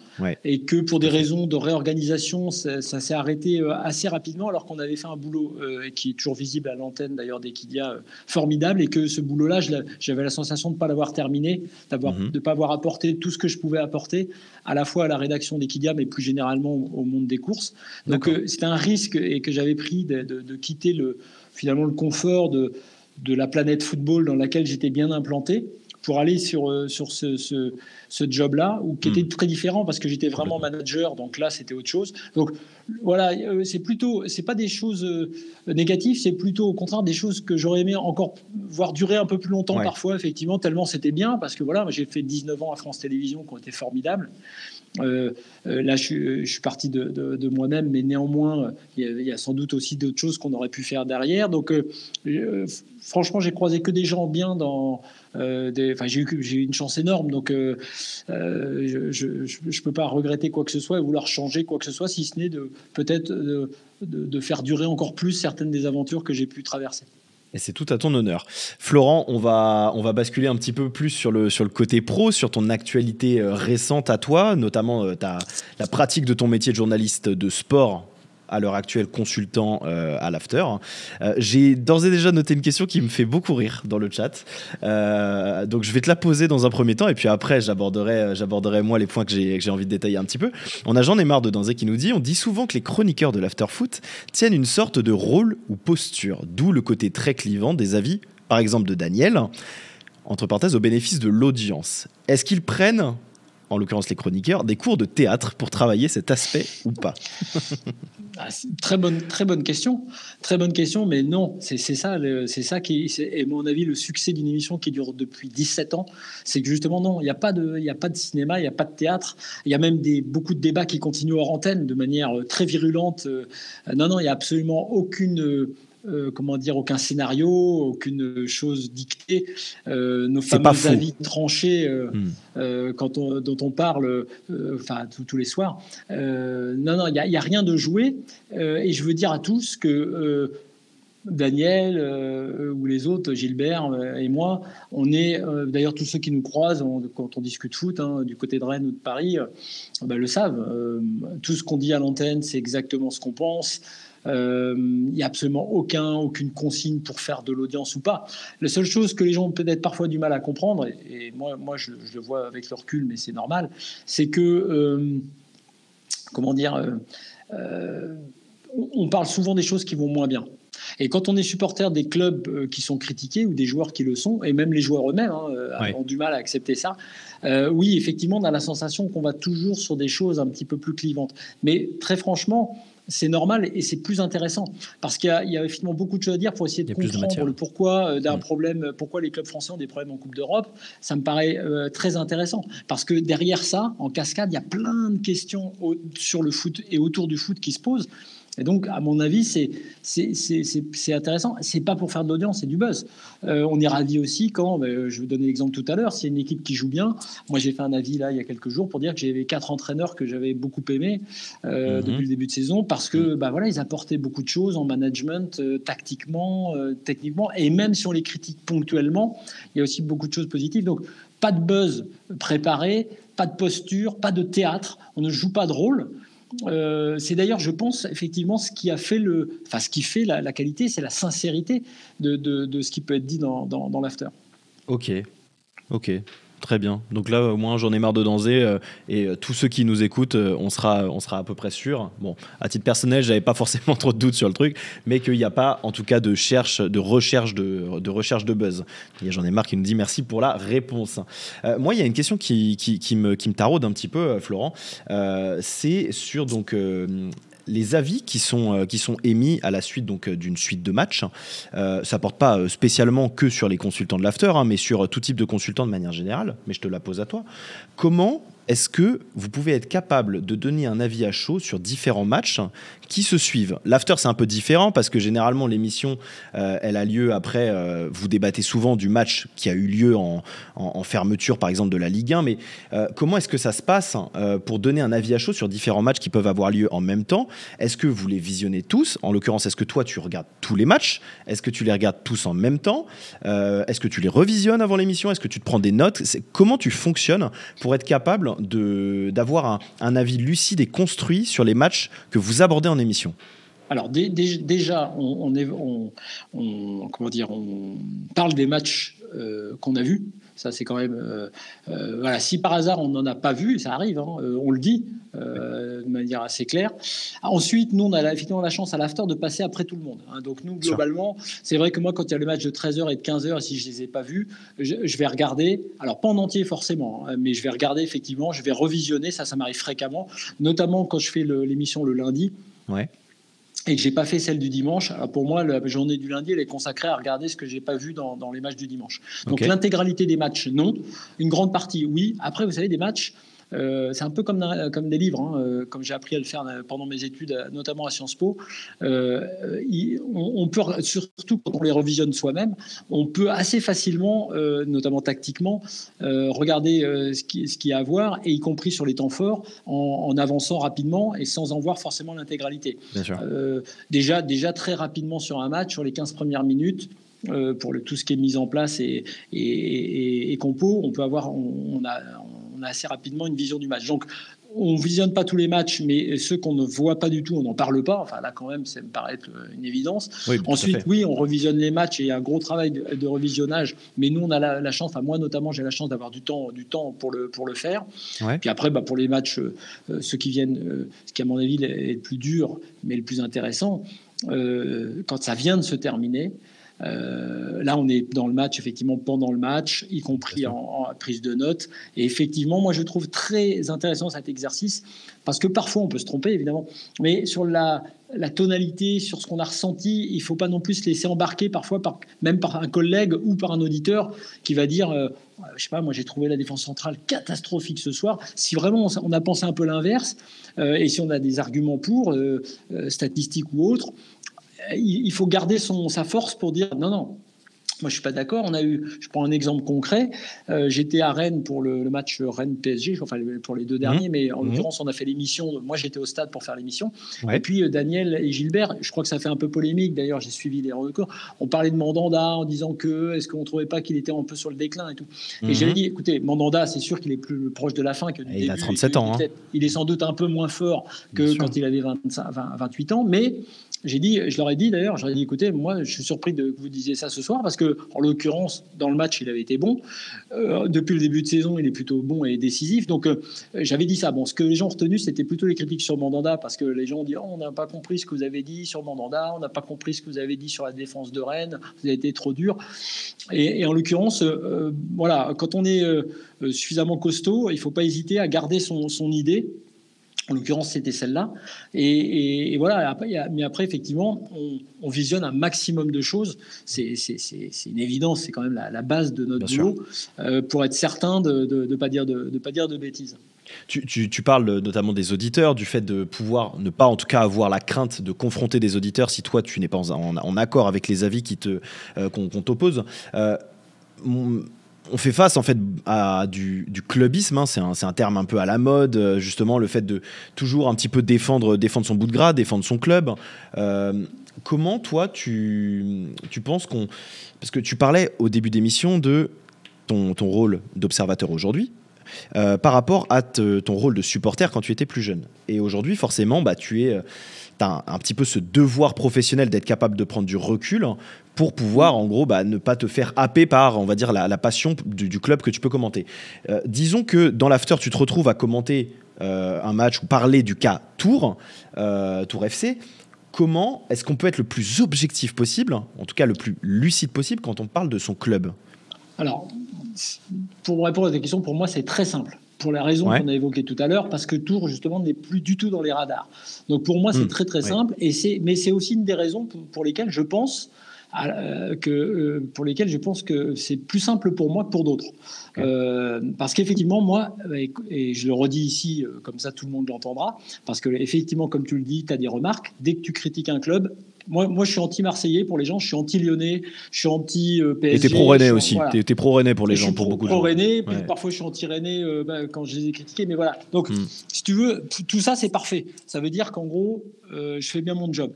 Speaker 3: et que pour des raisons de réorganisation, ça, s'est arrêté euh, assez rapidement, alors qu'on avait fait un boulot qui est toujours visible à l'antenne d'ailleurs d'Equidia euh, formidable et que ce boulot-là, j'avais la sensation de ne pas l'avoir terminé, d'avoir, mhm. de ne pas avoir apporté tout ce que je pouvais apporter, à la fois à la rédaction d'Equidia, mais plus généralement au monde des courses. Donc euh, c'était un risque et que j'avais pris de, de, quitter le, finalement le confort de, de la planète football dans laquelle j'étais bien implanté pour aller sur, euh, sur ce, ce, ce job-là, ou qui était hmm. très différent parce que j'étais vraiment manager, donc là c'était autre chose. Donc voilà, euh, c'est plutôt, c'est pas des choses euh, négatives, c'est plutôt au contraire des choses que j'aurais aimé encore voir durer un peu plus longtemps parfois, effectivement, tellement c'était bien, parce que voilà, j'ai fait 19 ans à France Télévisions qui ont été formidables. Là, je, suis parti de, moi-même, mais néanmoins, il y, a, sans doute aussi d'autres choses qu'on aurait pu faire derrière. Donc, franchement, j'ai croisé que des gens bien dans, euh, j'ai eu, une chance énorme, donc euh, euh, je ne peux pas regretter quoi que ce soit et vouloir changer quoi que ce soit, si ce n'est peut-être de, faire durer encore plus certaines des aventures que j'ai pu traverser.
Speaker 2: Et c'est tout à ton honneur. Florent, on va, basculer un petit peu plus sur le, côté pro, sur ton actualité récente à toi, notamment ta, la pratique de ton métier de journaliste de sport à l'heure actuelle consultant euh, à l'after. Euh, j'ai d'ores et déjà noté une question qui me fait beaucoup rire dans le chat. Euh, donc je vais te la poser dans un premier temps et puis après j'aborderai, j'aborderai moi les points que j'ai, envie de détailler un petit peu. On a Jean Neymar de Danzé qui nous dit on dit souvent que les chroniqueurs de l'after foot tiennent une sorte de rôle ou posture, d'où le côté très clivant des avis, par exemple de Daniel, entre parenthèses au bénéfice de l'audience. Est-ce qu'ils prennent en l'occurrence les chroniqueurs, des cours de théâtre pour travailler cet aspect ou pas?
Speaker 3: ah, Très bonne, très bonne question, très bonne question, mais non, c'est ça, c'est ça qui est, à mon avis, le succès d'une émission qui dure depuis 17 ans, c'est que justement non, il n'y a pas de, a pas de cinéma, il n'y a pas de théâtre, il y a même des beaucoup de débats qui continuent hors antenne de manière très virulente. Non, non, il n'y a absolument aucune euh, comment dire, aucun scénario, aucune chose dictée. Euh, nos fameux avis tranchés euh, hmm. quand on, dont on parle, enfin tous les soirs. non, non, il n'y a, a, rien de joué. et je veux dire à tous que Daniel ou les autres, Gilbert et moi, on est d'ailleurs tous ceux qui nous croisent quand on discute foot hein, du côté de Rennes ou de Paris, ben, le savent. tout ce qu'on dit à l'antenne, c'est exactement ce qu'on pense. Il euh, n'y a absolument aucun, aucune consigne pour faire de l'audience ou pas. La seule chose que les gens ont peut-être parfois du mal à comprendre, et, moi, moi je, le vois avec le recul, mais c'est normal, c'est que, euh, comment dire, euh, on parle souvent des choses qui vont moins bien. Et quand on est supporter des clubs qui sont critiqués ou des joueurs qui le sont, et même les joueurs eux-mêmes hein, ont du mal à accepter ça, oui, effectivement, on a la sensation qu'on va toujours sur des choses un petit peu plus clivantes. Mais très franchement, c'est normal et c'est plus intéressant parce qu'il y, a effectivement beaucoup de choses à dire pour essayer de comprendre le pourquoi euh, d'un mm. problème, pourquoi les clubs français ont des problèmes en Coupe d'Europe. Ça me paraît euh, très intéressant parce que derrière ça, en cascade, il y a plein de questions sur le foot et autour du foot qui se posent. Et donc, à mon avis, c'est c'est intéressant. C'est pas pour faire de l'audience, c'est du buzz. Euh, on est ravi aussi quand, ben, je vais vous donner l'exemple tout à l'heure, s'il y a une équipe qui joue bien. Moi, j'ai fait un avis là il y a quelques jours pour dire que j'avais quatre entraîneurs que j'avais beaucoup aimés euh, mhm. depuis le début de saison parce que, bah voilà, ils apportaient beaucoup de choses en management, euh, tactiquement, techniquement, et même si on les critique ponctuellement, il y a aussi beaucoup de choses positives. Donc, pas de buzz préparé, pas de posture, pas de théâtre. On ne joue pas de rôle. Euh, c'est d'ailleurs, je pense, effectivement, ce qui a fait le, enfin, ce qui fait la, qualité, c'est la sincérité de, de, ce qui peut être dit dans, dans, dans l'after.
Speaker 2: Ok, ok. Très bien. Donc là, au moins, j'en ai marre de danser. Euh, et euh, tous ceux qui nous écoutent, euh, on, sera, à peu près sûr. Bon, à titre personnel, j'avais pas forcément trop de doutes sur le truc, mais qu'il n'y a pas, en tout cas, de, cherche, de, recherche, de, recherche de buzz. J'en ai marre qui nous dit merci pour la réponse. moi, il y a une question qui me taraude un petit peu, Florent. C'est sur donc les avis qui sont, euh, qui sont émis à la suite euh, d'une suite de matchs, euh, ça porte pas spécialement que sur les consultants de l'after, hein, mais sur tout type de consultants de manière générale. Mais je te la pose à toi. Comment est-ce que vous pouvez être capable de donner un avis à chaud sur différents matchs qui se suivent? L'after, c'est un peu différent parce que généralement, l'émission, euh, elle a lieu après. Euh, vous débattez souvent du match qui a eu lieu en, fermeture, par exemple, de la Ligue 1. Mais euh, comment est-ce que ça se passe pour donner un avis à chaud sur différents matchs qui peuvent avoir lieu en même temps? Est-ce que vous les visionnez tous? En l'occurrence, est-ce que toi, tu regardes tous les matchs? Est-ce que tu les regardes tous en même temps? Est-ce que tu les revisionnes avant l'émission? Est-ce que tu te prends des notes? Comment tu fonctionnes pour être capable d'avoir un, avis lucide et construit sur les matchs que vous abordez en émission
Speaker 3: alors déjà, on, on, comment dire, on parle des matchs euh, qu'on a vus. Ça, c'est quand même. Euh, euh, voilà, si par hasard on n'en a pas vu, ça arrive, hein, euh, on le dit de manière assez claire. Ensuite, nous, on a effectivement la chance à l'after de passer après tout le monde. Hein. donc, nous, globalement, c'est vrai que moi, quand il y a le match de 13h et de 15h, si je ne les ai pas vus, je, vais regarder. Alors, pas en entier forcément, hein, mais je vais regarder effectivement, je vais revisionner. Ça, ça m'arrive fréquemment, notamment quand je fais l'émission le, le lundi.
Speaker 2: Ouais
Speaker 3: et que j'ai pas fait celle du dimanche. Alors pour moi, la journée du lundi, elle est consacrée à regarder ce que j'ai pas vu dans, dans, les matchs du dimanche. Donc l'intégralité des matchs, non. Une grande partie, oui. Après, vous savez, des matchs, euh, c'est un peu comme, comme des livres, hein, euh, comme j'ai appris à le faire pendant mes études, notamment à Sciences Po. Euh, on, peut, surtout quand on les revisionne soi-même, on peut assez facilement, notamment tactiquement, regarder ce qui, ce y a à voir, et y compris sur les temps forts, en, avançant rapidement et sans en voir forcément l'intégralité. déjà, déjà très rapidement sur un match, sur les 15 premières minutes, pour le, tout ce qui est mis en place et, et, et, compo, on peut avoir, on, a, on a assez rapidement une vision du match. Donc, on visionne pas tous les matchs, mais ceux qu'on ne voit pas du tout, on n'en parle pas. Enfin, là, quand même, ça me paraît être une évidence. Ensuite, oui, on revisionne les matchs et il y a un gros travail de, revisionnage. Mais nous, on a la, chance, enfin, moi notamment, j'ai la chance d'avoir du temps, du temps pour le, pour le faire. Puis après, bah, pour les matchs, euh, ceux qui viennent, euh, ce qui, à mon avis, est le plus dur, mais le plus intéressant, euh, quand ça vient de se terminer, Euh, là, on est dans le match, effectivement, pendant le match, y compris en, prise de notes. Et effectivement, moi, je trouve très intéressant cet exercice, parce que parfois, on peut se tromper, évidemment, mais sur la, la tonalité, sur ce qu'on a ressenti, il ne faut pas non plus se laisser embarquer parfois, par, même par un collègue ou par un auditeur qui va dire, euh, je sais pas, moi j'ai trouvé la défense centrale catastrophique ce soir. Si vraiment on a pensé un peu l'inverse, euh, et si on a des arguments pour, statistiques ou autres, il faut garder son, sa force pour dire non, non, moi, je suis pas d'accord. On a eu, je prends un exemple concret. Euh, j'étais à Rennes pour le, match Rennes-PSG, enfin pour les deux derniers, mmh. mais en mmh. l'occurrence, on a fait l'émission. Moi, j'étais au stade pour faire l'émission. Et puis euh, Daniel et Gilbert, je crois que ça fait un peu polémique. D'ailleurs, j'ai suivi les recours. On parlait de Mandanda en disant que est-ce qu'on trouvait pas qu'il était un peu sur le déclin et tout. Et mmh. j'avais dit, écoutez, Mandanda, c'est sûr qu'il est plus proche de la fin que du début.
Speaker 2: Il a 37 ans.
Speaker 3: Hein. Il est sans doute un peu moins fort que quand il avait 28 ans, mais j'ai dit, je leur ai dit d'ailleurs, j'aurais dit, écoutez, moi, je suis surpris de que vous disiez ça ce soir parce que, en l'occurrence, dans le match, il avait été bon. Euh, depuis le début de saison, il est plutôt bon et décisif. Donc, euh, j'avais dit ça. Bon, ce que les gens ont retenu, c'était plutôt les critiques sur Mandanda parce que les gens ont dit, oh, on n'a pas compris ce que vous avez dit sur Mandanda, on n'a pas compris ce que vous avez dit sur la défense de Rennes, vous avez été trop dur. Et, en l'occurrence, euh, voilà, quand on est suffisamment costaud, il ne faut pas hésiter à garder son, son idée en l'occurrence, c'était celle-là. Et, voilà, mais après, effectivement, on, visionne un maximum de choses. C'est une évidence, c'est quand même la, base de notre boulot euh, pour être certain de ne pas, dire de, pas dire de bêtises.
Speaker 2: Tu, parles notamment des auditeurs, du fait de pouvoir ne pas en tout cas avoir la crainte de confronter des auditeurs si toi tu n'es pas en, accord avec les avis qui te euh, qu'on t'oppose. Euh, on fait face en fait à du, clubisme, hein. c'est un, terme un peu à la mode, euh, justement le fait de toujours un petit peu défendre, défendre son bout de gras, défendre son club. Euh, comment toi tu, tu penses qu'on... Parce que tu parlais au début d'émission de ton, ton rôle d'observateur aujourd'hui, euh, par rapport à ton rôle de supporter quand tu étais plus jeune. Et aujourd'hui, forcément, bah, tu es un, petit peu ce devoir professionnel d'être capable de prendre du recul pour pouvoir, en gros, bah, ne pas te faire happer par, on va dire, la, passion du, club que tu peux commenter. Euh, disons que dans l'after, tu te retrouves à commenter euh, un match ou parler du cas Tour, euh, Tour FC. Comment est-ce qu'on peut être le plus objectif possible, en tout cas le plus lucide possible, quand on parle de son club?
Speaker 3: Alors, pour répondre à ta question, pour moi, c'est très simple pour la raison qu'on a évoquée tout à l'heure, parce que Tours, justement, n'est plus du tout dans les radars. Donc pour moi, c'est hmm. très très simple, et c'est, mais c'est aussi une des raisons pour lesquelles je pense euh, que, euh, pour lesquels je pense que c'est plus simple pour moi que pour d'autres. Euh, parce qu'effectivement, moi, et, je le redis ici, comme ça tout le monde l'entendra, parce que effectivement, comme tu le dis, tu as des remarques. Dès que tu critiques un club, moi, moi, je suis anti-marseillais pour les gens, je suis anti-lyonnais, je suis anti-PSG.
Speaker 2: Et t'es pro-rennais aussi, tu es, pro-rennais pour les gens, pour beaucoup de gens.
Speaker 3: Pro-rennais, parfois je suis anti-rennais bah, quand je les ai critiqués, mais voilà. Donc, hmm. si tu veux, tout ça, c'est parfait. Ça veut dire qu'en gros, je fais bien mon job.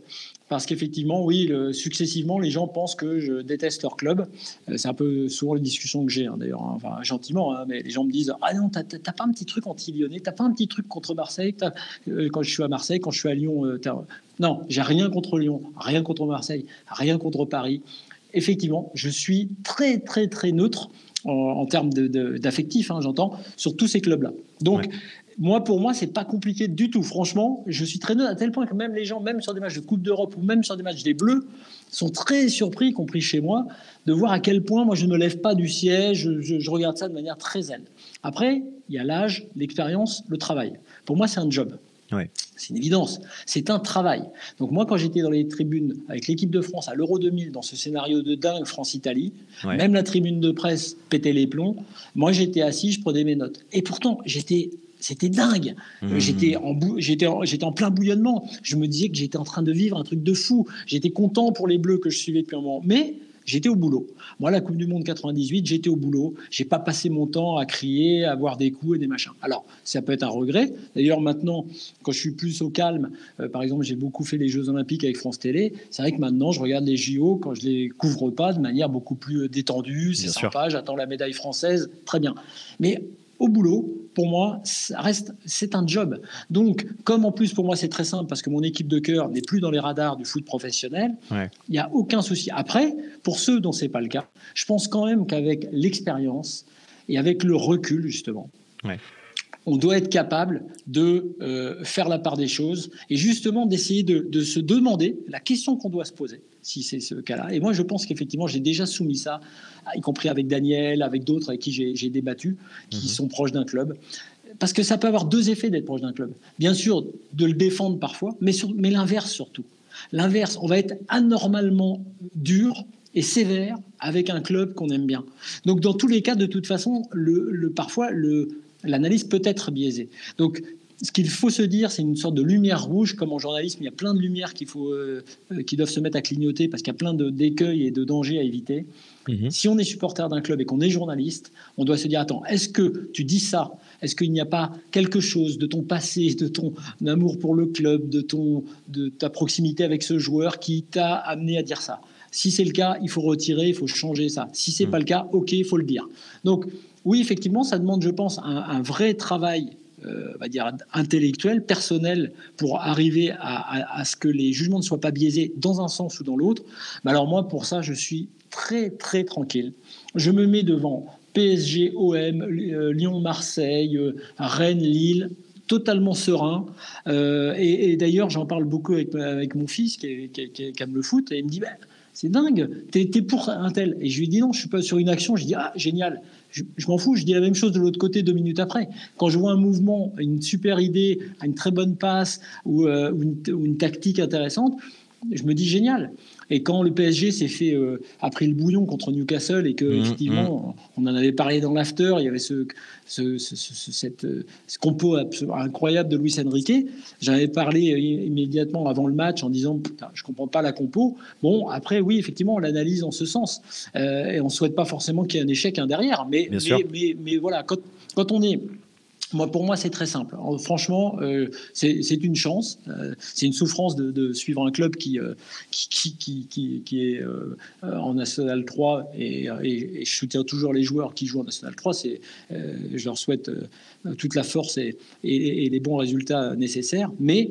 Speaker 3: Parce qu'effectivement, oui, successivement, les gens pensent que je déteste leur club. Euh, c'est un peu souvent les discussions que j'ai, hein, d'ailleurs, hein. gentiment, hein, mais les gens me disent Ah non, t'as pas un petit truc anti-lyonnais, t'as pas un petit truc contre Marseille euh, Quand je suis à Marseille, quand je suis à Lyon, euh, non, j'ai rien contre Lyon, rien contre Marseille, rien contre Paris. Effectivement, je suis très, très, très neutre en, termes d'affectif, j'entends, sur tous ces clubs-là. Donc, moi, pour moi, c'est pas compliqué du tout. Franchement, je suis très neutre à tel point que même les gens, même sur des matchs de Coupe d'Europe ou même sur des matchs des Bleus, sont très surpris, y compris chez moi, de voir à quel point moi je ne me lève pas du siège. Je, regarde ça de manière très zen. Après, il y a l'âge, l'expérience, le travail. Pour moi, c'est un job. C'est une évidence. C'est un travail. Donc moi, quand j'étais dans les tribunes avec l'équipe de France à l'Euro 2000, dans ce scénario de dingue France-Italie, même la tribune de presse pétait les plombs. Moi, j'étais assis, je prenais mes notes. Et pourtant, j'étais c'était dingue. Mmh. J'étais en, j'étais, j'étais en plein bouillonnement. Je me disais que j'étais en train de vivre un truc de fou. J'étais content pour les Bleus que je suivais depuis un moment. Mais j'étais au boulot. Moi, la Coupe du Monde 98, j'étais au boulot. J'ai pas passé mon temps à crier, à avoir des coups et des machins. Alors, ça peut être un regret. D'ailleurs, maintenant, quand je suis plus au calme, euh, par exemple, j'ai beaucoup fait les Jeux Olympiques avec France Télé. C'est vrai que maintenant, je regarde les JO quand je les couvre pas de manière beaucoup plus euh, détendue. C'est sympa. J'attends la médaille française. Très bien. Mais au boulot, pour moi, ça reste, c'est un job. Donc, comme en plus pour moi c'est très simple parce que mon équipe de cœur n'est plus dans les radars du foot professionnel, il n'y a aucun souci. Après, pour ceux dont c'est pas le cas, je pense quand même qu'avec l'expérience et avec le recul justement, on doit être capable de euh, faire la part des choses et justement d'essayer de, se demander la question qu'on doit se poser, si c'est ce cas-là. Et moi, je pense qu'effectivement, j'ai déjà soumis ça, y compris avec Daniel, avec d'autres avec qui j'ai débattu, qui mhm. sont proches d'un club. Parce que ça peut avoir deux effets d'être proche d'un club. Bien sûr, de le défendre parfois, mais, mais l'inverse surtout. L'inverse, on va être anormalement dur et sévère avec un club qu'on aime bien. Donc dans tous les cas, de toute façon, le, parfois, l'analyse peut être biaisée. Donc ce qu'il faut se dire, c'est une sorte de lumière rouge, comme en journalisme, il y a plein de lumières qu'il faut, euh, qui doivent se mettre à clignoter parce qu'il y a plein d'écueils et de dangers à éviter. Mhm. Si on est supporter d'un club et qu'on est journaliste, on doit se dire attends, est-ce que tu dis ça? Est-ce qu'il n'y a pas quelque chose de ton passé, de ton amour pour le club, de, ton, de ta proximité avec ce joueur qui t'a amené à dire ça? Si c'est le cas, il faut retirer, il faut changer ça. Si c'est n'est mhm. pas le cas, ok, il faut le dire. Donc oui, effectivement, ça demande, je pense, un vrai travail euh, va dire, intellectuel, personnel, pour arriver à, ce que les jugements ne soient pas biaisés dans un sens ou dans l'autre, mais alors moi, pour ça, je suis très, très tranquille. Je me mets devant PSG, OM, euh, Lyon, Marseille, euh, Rennes, Lille, totalement serein. et, d'ailleurs, j'en parle beaucoup avec, mon fils qui, aime le foot, et il me dit, bah, c'est dingue, t'es es pour un tel. Et je lui dis non, je suis pas sur une action, je dis, ah, génial je, m'en fous, je dis la même chose de l'autre côté deux minutes après. Quand je vois un mouvement, une super idée, une très bonne passe ou, euh, une, tactique intéressante, je me dis génial. Et quand le PSG s'est fait euh, a pris le bouillon contre Newcastle et que mmh, effectivement mmh. on en avait parlé dans l'after, il y avait ce, ce, cette, euh, ce compo incroyable de Luis Enrique. J'avais parlé euh, immédiatement avant le match en disant je comprends pas la compo. Bon après oui effectivement on l'analyse en ce sens et on souhaite pas forcément qu'il y ait un échec un derrière, mais mais, mais, mais, voilà quand quand on est moi, pour moi, c'est très simple. Franchement, euh, c'est une chance. Euh, c'est une souffrance de, suivre un club qui, euh, qui, qui, qui, est en National 3 et, je soutiens toujours les joueurs qui jouent en National 3. je leur souhaite toute la force et, et, les bons résultats nécessaires. Mais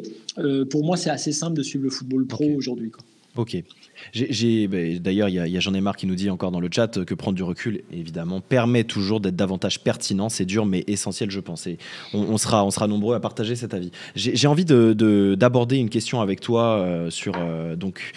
Speaker 3: pour moi, c'est assez simple de suivre le football pro aujourd'hui.
Speaker 2: Ok. Bah, d'ailleurs, il y a, Jean Aymar qui nous dit encore dans le chat que prendre du recul, évidemment, permet toujours d'être davantage pertinent. C'est dur, mais essentiel, je pense. Et on, sera, on sera nombreux à partager cet avis. J'ai envie d'aborder de, une question avec toi euh, sur euh, donc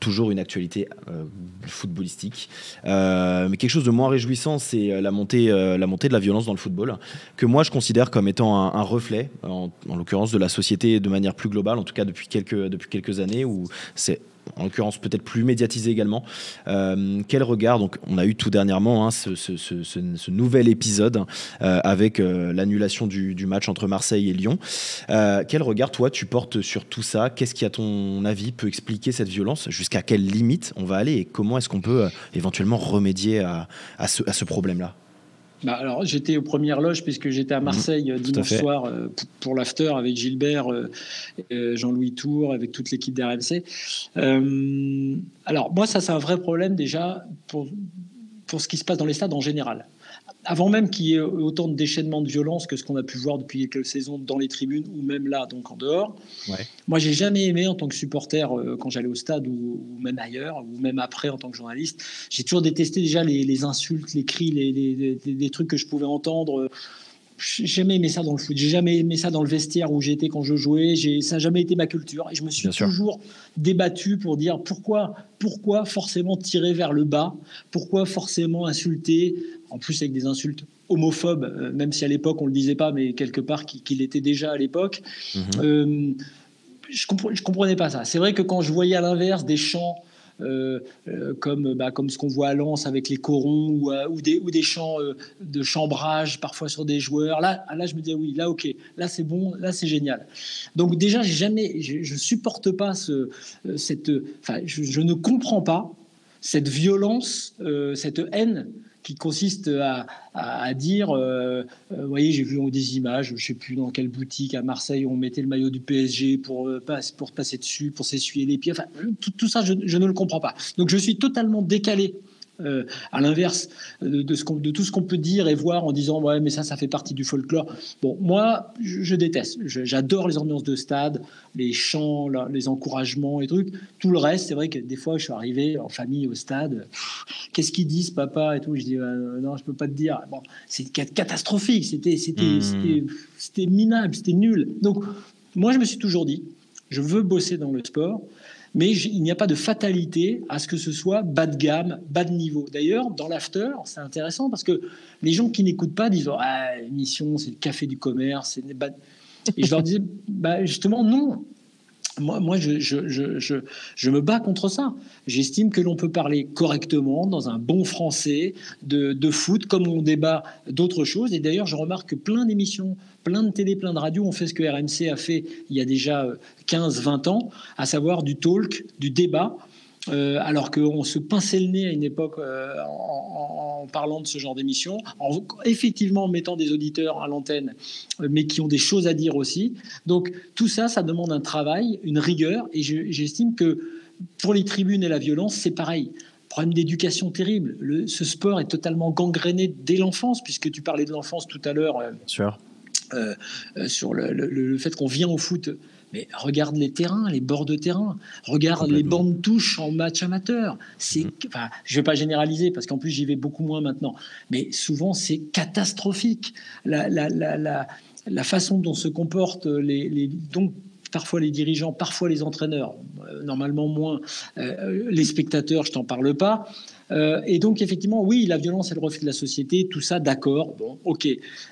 Speaker 2: toujours une actualité euh, footballistique. mais quelque chose de moins réjouissant, c'est la montée, la montée de la violence dans le football, que moi je considère comme étant un, reflet, en, en l'occurrence de la société de manière plus globale, en tout cas depuis quelques, depuis quelques années, où c'est en l'occurrence peut-être plus médiatisé également. Euh, quel regard, donc on a eu tout dernièrement hein, ce, nouvel épisode euh, avec euh, l'annulation du, match entre Marseille et Lyon. quel regard toi tu portes sur tout ça? Qu'est-ce qui à ton avis peut expliquer cette violence? Jusqu'à quelle limite on va aller? Et comment est-ce qu'on peut éventuellement remédier à ce problème-là?
Speaker 3: Bah, alors, j'étais aux premières loges puisque j'étais à mmh. Marseille euh, dimanche soir euh, pour l'after avec Gilbert, euh, Jean-Louis Tour, avec toute l'équipe d'RMC. alors, moi, ça, c'est un vrai problème déjà pour, pour ce qui se passe dans les stades en général avant même qu'il y ait autant de déchaînements de violence que ce qu'on a pu voir depuis quelques saisons dans les tribunes ou même là, donc en dehors. Ouais. Moi, j'ai jamais aimé en tant que supporter euh, quand j'allais au stade ou, même ailleurs, ou même après en tant que journaliste. J'ai toujours détesté déjà les, insultes, les cris, les, les, trucs que je pouvais entendre. J'ai jamais aimé ça dans le foot. J'ai jamais aimé ça dans le vestiaire où j'étais quand je jouais. Ça n'a jamais été ma culture. Et je me suis toujours débattu pour dire pourquoi, pourquoi forcément tirer vers le bas Pourquoi forcément insulter En plus avec des insultes homophobes, euh, même si à l'époque on le disait pas, mais quelque part qu'il était déjà à l'époque. Mhm. Euh, je, ne comprenais pas ça. C'est vrai que quand je voyais à l'inverse des chants euh, euh, comme, bah, comme ce qu'on voit à Lens avec les corons ou, euh, ou, des, ou des chants de chambrage parfois sur des joueurs. Là, là je me dis oui, là ok, là c'est bon, là c'est génial. Donc déjà, j'ai jamais, je, je, supporte pas ce, cette, enfin, je, ne comprends pas cette violence, cette haine qui consiste à, dire, euh, euh, vous voyez, j'ai vu des images, je sais plus dans quelle boutique à Marseille, on mettait le maillot du PSG pour, euh, pour passer dessus, pour s'essuyer les pieds. Enfin, tout, ça, je, ne le comprends pas. Donc je suis totalement décalé Euh, à l'inverse de, de, tout ce qu'on peut dire et voir en disant ouais mais ça ça fait partie du folklore. Bon moi je, déteste, j'adore les ambiances de stade, les chants, les encouragements et trucs. Tout le reste c'est vrai que des fois je suis arrivé en famille au stade, qu'est-ce qu'ils disent papa et tout, je dis euh, non je peux pas te dire. Bon c'est catastrophique, c'était c'était mmh. c'était minable, c'était nul. Donc moi je me suis toujours dit je veux bosser dans le sport mais il n'y a pas de fatalité à ce que ce soit bas de gamme, bas de niveau. D'ailleurs, dans l'after, c'est intéressant parce que les gens qui n'écoutent pas disent ah, émission, c'est le café du commerce. Et je leur dis bah, justement, non. Moi, moi je, je, je, je, me bats contre ça. J'estime que l'on peut parler correctement, dans un bon français, de, de foot, comme on débat d'autres choses. Et d'ailleurs, je remarque que plein d'émissions, plein de télé, plein de radios ont fait ce que RMC a fait il y a déjà 15-20 ans, à savoir du talk, du débat. Euh, alors qu'on se pinçait le nez à une époque euh, en, parlant de ce genre d'émission, en effectivement mettant des auditeurs à l'antenne, euh, mais qui ont des choses à dire aussi. Donc tout ça, ça demande un travail, une rigueur, et j'estime que pour les tribunes et la violence, c'est pareil problème d'éducation terrible. Le, ce sport est totalement gangréné dès l'enfance, puisque tu parlais de l'enfance tout à l'heure.
Speaker 2: Sur
Speaker 3: le, le, fait qu'on vient au foot mais regarde les terrains, les bords de terrain, regarde les bandes touches en match amateur. C'est, mhm. enfin, je vais pas généraliser parce qu'en plus j'y vais beaucoup moins maintenant, mais souvent c'est catastrophique. La, la, la, la, façon dont se comportent les, les donc parfois les dirigeants, parfois les entraîneurs, euh, normalement moins euh, les spectateurs, je t'en parle pas. Euh, et donc effectivement, oui, la violence est le reflet de la société, tout ça, d'accord, bon, ok,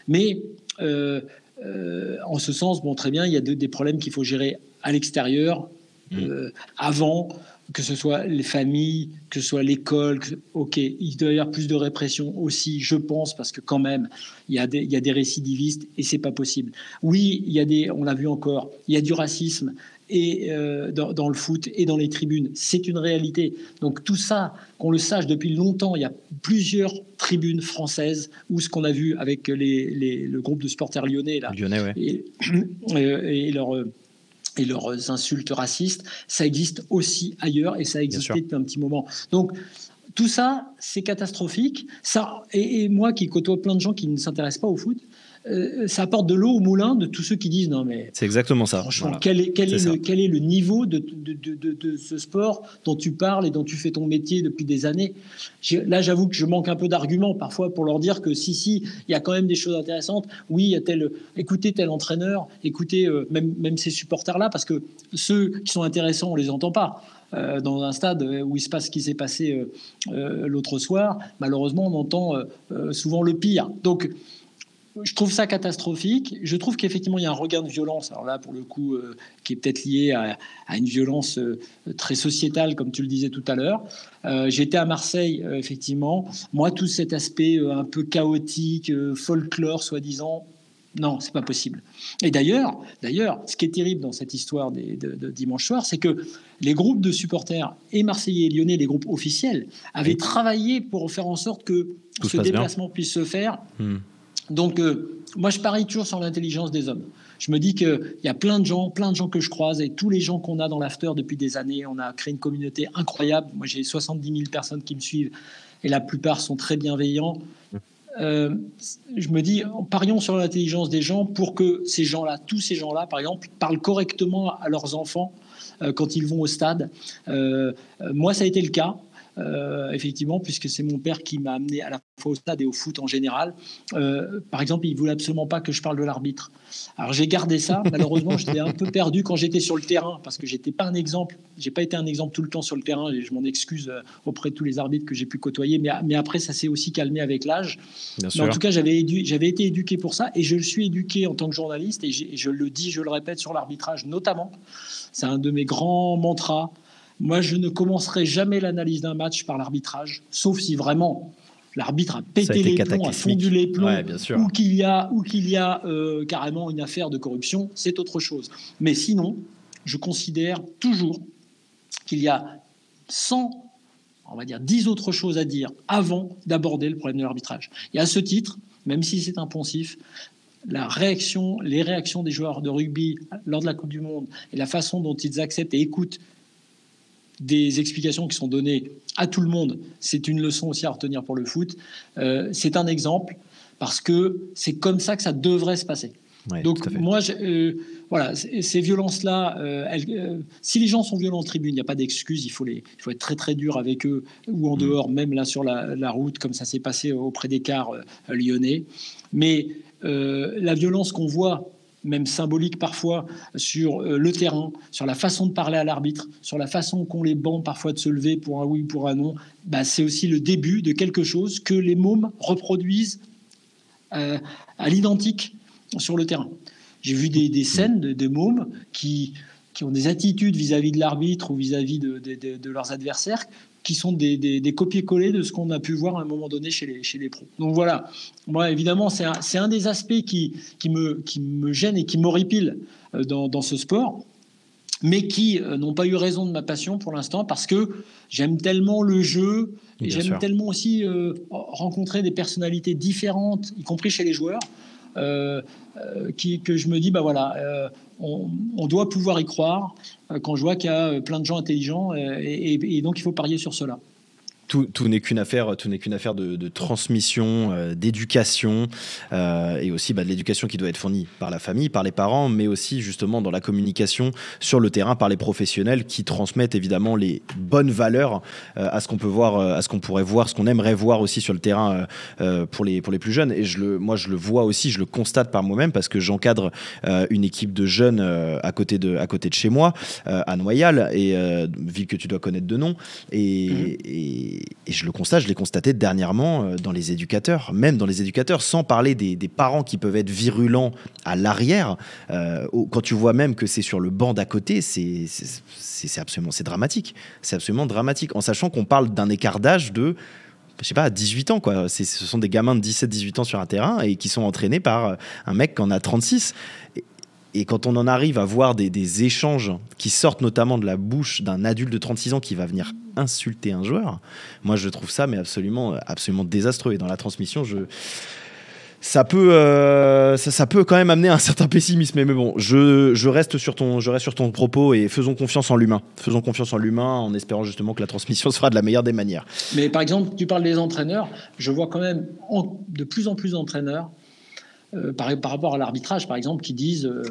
Speaker 3: mais euh, en ce sens, bon, très bien, il y a des problèmes qu'il faut gérer à l'extérieur, mm. euh, avant, que ce soit les familles, que ce soit l'école. Ok, il doit y avoir plus de répression aussi, je pense, parce que quand même, il y a des, il y a des récidivistes et c'est pas possible. Oui, il y a des, on l'a vu encore, il y a du racisme, et euh, dans, le foot et dans les tribunes. C'est une réalité. Donc tout ça, qu'on le sache depuis longtemps, il y a plusieurs tribunes françaises où ce qu'on a vu avec les, le groupe de supporters lyonnais là,
Speaker 2: lyonnais,
Speaker 3: et, euh, et, leur et leurs insultes racistes, ça existe aussi ailleurs et ça a existé depuis un petit moment. Donc tout ça, c'est catastrophique. Ça, et, et, moi qui côtoie plein de gens qui ne s'intéressent pas au foot, euh, ça apporte de l'eau au moulin de tous ceux qui disent non mais
Speaker 2: c'est exactement ça.
Speaker 3: Franchement, quel, est, quel, est le, quel, est, le, niveau de, de, de, ce sport dont tu parles et dont tu fais ton métier depuis des années? Là, j'avoue que je manque un peu d'arguments parfois pour leur dire que si si, il y a quand même des choses intéressantes. Oui, il y a tel, écoutez tel entraîneur, écoutez euh, même même ces supporters là parce que ceux qui sont intéressants, on les entend pas. Euh, dans un stade où il se passe ce qui s'est passé l'autre soir, malheureusement, on entend souvent le pire. Donc, je trouve ça catastrophique. Je trouve qu'effectivement, il y a un regain de violence. Alors là, pour le coup, euh, qui est peut-être lié à, une violence euh, très sociétale, comme tu le disais tout à l'heure. Euh, J'étais à Marseille, effectivement. Moi, tout cet aspect un peu chaotique, folklore, soi-disant, non, c'est pas possible. Et d'ailleurs, d'ailleurs, ce qui est terrible dans cette histoire de, dimanche soir, c'est que les groupes de supporters et marseillais et lyonnais, les groupes officiels, avaient travaillé pour faire en sorte que ce déplacement puisse se faire. Hmm. Donc, euh, moi, je parie toujours sur l'intelligence des hommes. Je me dis qu'il y a plein de gens, plein de gens que je croise et tous les gens qu'on a dans l'after depuis des années, on a créé une communauté incroyable. Moi, j'ai 70 000 personnes qui me suivent et la plupart sont très bienveillants. Euh, je me dis, parions sur l'intelligence des gens pour que ces gens-là, tous ces gens-là, par exemple, parlent correctement à leurs enfants euh, quand ils vont au stade. moi, ça a été le cas. Euh, effectivement, puisque c'est mon père qui m'a amené à la fois au stade et au foot en général. Euh, par exemple, il voulait absolument pas que je parle de l'arbitre. Alors j'ai gardé ça. Malheureusement, je l'ai un peu perdu quand j'étais sur le terrain parce que j'étais pas un exemple. J'ai pas été un exemple tout le temps sur le terrain et je m'en excuse euh, auprès de tous les arbitres que j'ai pu côtoyer. Mais, mais après, ça s'est aussi calmé avec l'âge. En tout cas, j'avais été éduqué pour ça et je le suis éduqué en tant que journaliste et, et je le dis, je le répète sur l'arbitrage notamment. C'est un de mes grands mantras. Moi, je ne commencerai jamais l'analyse d'un match par l'arbitrage, sauf si vraiment l'arbitre a pété les plombs, a fondu les plombs, ou qu'il y a, ou qu'il y a euh, carrément une affaire de corruption, c'est autre chose. Mais sinon, je considère toujours qu'il y a 100, on va dire 10 autres choses à dire avant d'aborder le problème de l'arbitrage. Et à ce titre, même si c'est impensif, la réaction, les réactions des joueurs de rugby lors de la Coupe du Monde et la façon dont ils acceptent et écoutent des explications qui sont données à tout le monde. C'est une leçon aussi à retenir pour le foot. Euh, c'est un exemple parce que c'est comme ça que ça devrait se passer. Donc moi, euh, voilà, ces violences-là, euh, si les gens sont violents en tribune, il n'y a pas d'excuse. Il faut les, il faut être très très dur avec eux ou en mm. dehors, même là sur la, route, comme ça s'est passé auprès des cars lyonnais. Mais la violence qu'on voit même symbolique parfois, sur euh, le terrain, sur la façon de parler à l'arbitre, sur la façon qu'ont les bancs parfois de se lever pour un oui, ou pour un non, bah, c'est aussi le début de quelque chose que les mômes reproduisent euh, à l'identique sur le terrain. J'ai vu des, scènes de, mômes qui, qui ont des attitudes vis-à-vis de l'arbitre ou vis-à-vis de, de, leurs adversaires qui sont des, des, copier-coller de ce qu'on a pu voir à un moment donné chez les, chez les pros. Donc voilà, moi évidemment, c'est un, un, des aspects qui, qui, me, qui me gêne et qui m'horripile euh, dans, dans, ce sport, mais qui euh, n'ont pas eu raison de ma passion pour l'instant parce que j'aime tellement le jeu et j'aime tellement aussi euh, rencontrer des personnalités différentes, y compris chez les joueurs. Qui, que je me dis, bah voilà, on, doit pouvoir y croire euh, quand je vois qu'il y a euh, plein de gens intelligents euh, et, donc il faut parier sur cela
Speaker 2: tout, n'est qu'une affaire, tout n'est qu'une affaire de, transmission, euh, d'éducation euh, et aussi bah, de l'éducation qui doit être fournie par la famille, par les parents, mais aussi justement dans la communication sur le terrain par les professionnels qui transmettent évidemment les bonnes valeurs euh, à ce qu'on peut voir, à ce qu'on pourrait voir, ce qu'on aimerait voir aussi sur le terrain pour les pour les plus jeunes. Et je le, moi je le vois aussi, je le constate par moi-même parce que j'encadre une équipe de jeunes à côté de à côté de chez moi à Noyal et ville que tu dois connaître de nom et mmh et, je le constate, je l'ai constaté dernièrement euh, dans les éducateurs, même dans les éducateurs, sans parler des, parents qui peuvent être virulents à l'arrière. Euh, quand tu vois même que c'est sur le banc d'à côté, c'est absolument c'est dramatique. C'est absolument dramatique, en sachant qu'on parle d'un écart d'âge de je sais pas, 18 ans, quoi. Ce sont des gamins de 17-18 ans sur un terrain et qui sont entraînés par euh, un mec qui en a 36. Et quand on en arrive à voir des, échanges qui sortent notamment de la bouche d'un adulte de 36 ans qui va venir insulter un joueur, moi je trouve ça mais absolument, absolument désastreux. Et dans la transmission, ça peut, euh, ça, peut quand même amener un certain pessimisme. Mais, bon, je, reste sur ton, je reste sur ton propos et faisons confiance en l'humain. Faisons confiance en l'humain en espérant justement que la transmission sera de la meilleure des manières.
Speaker 3: Mais par exemple, tu parles des entraîneurs. Je vois quand même de plus en plus d'entraîneurs euh, par, par, rapport à l'arbitrage, par exemple, qui disent euh,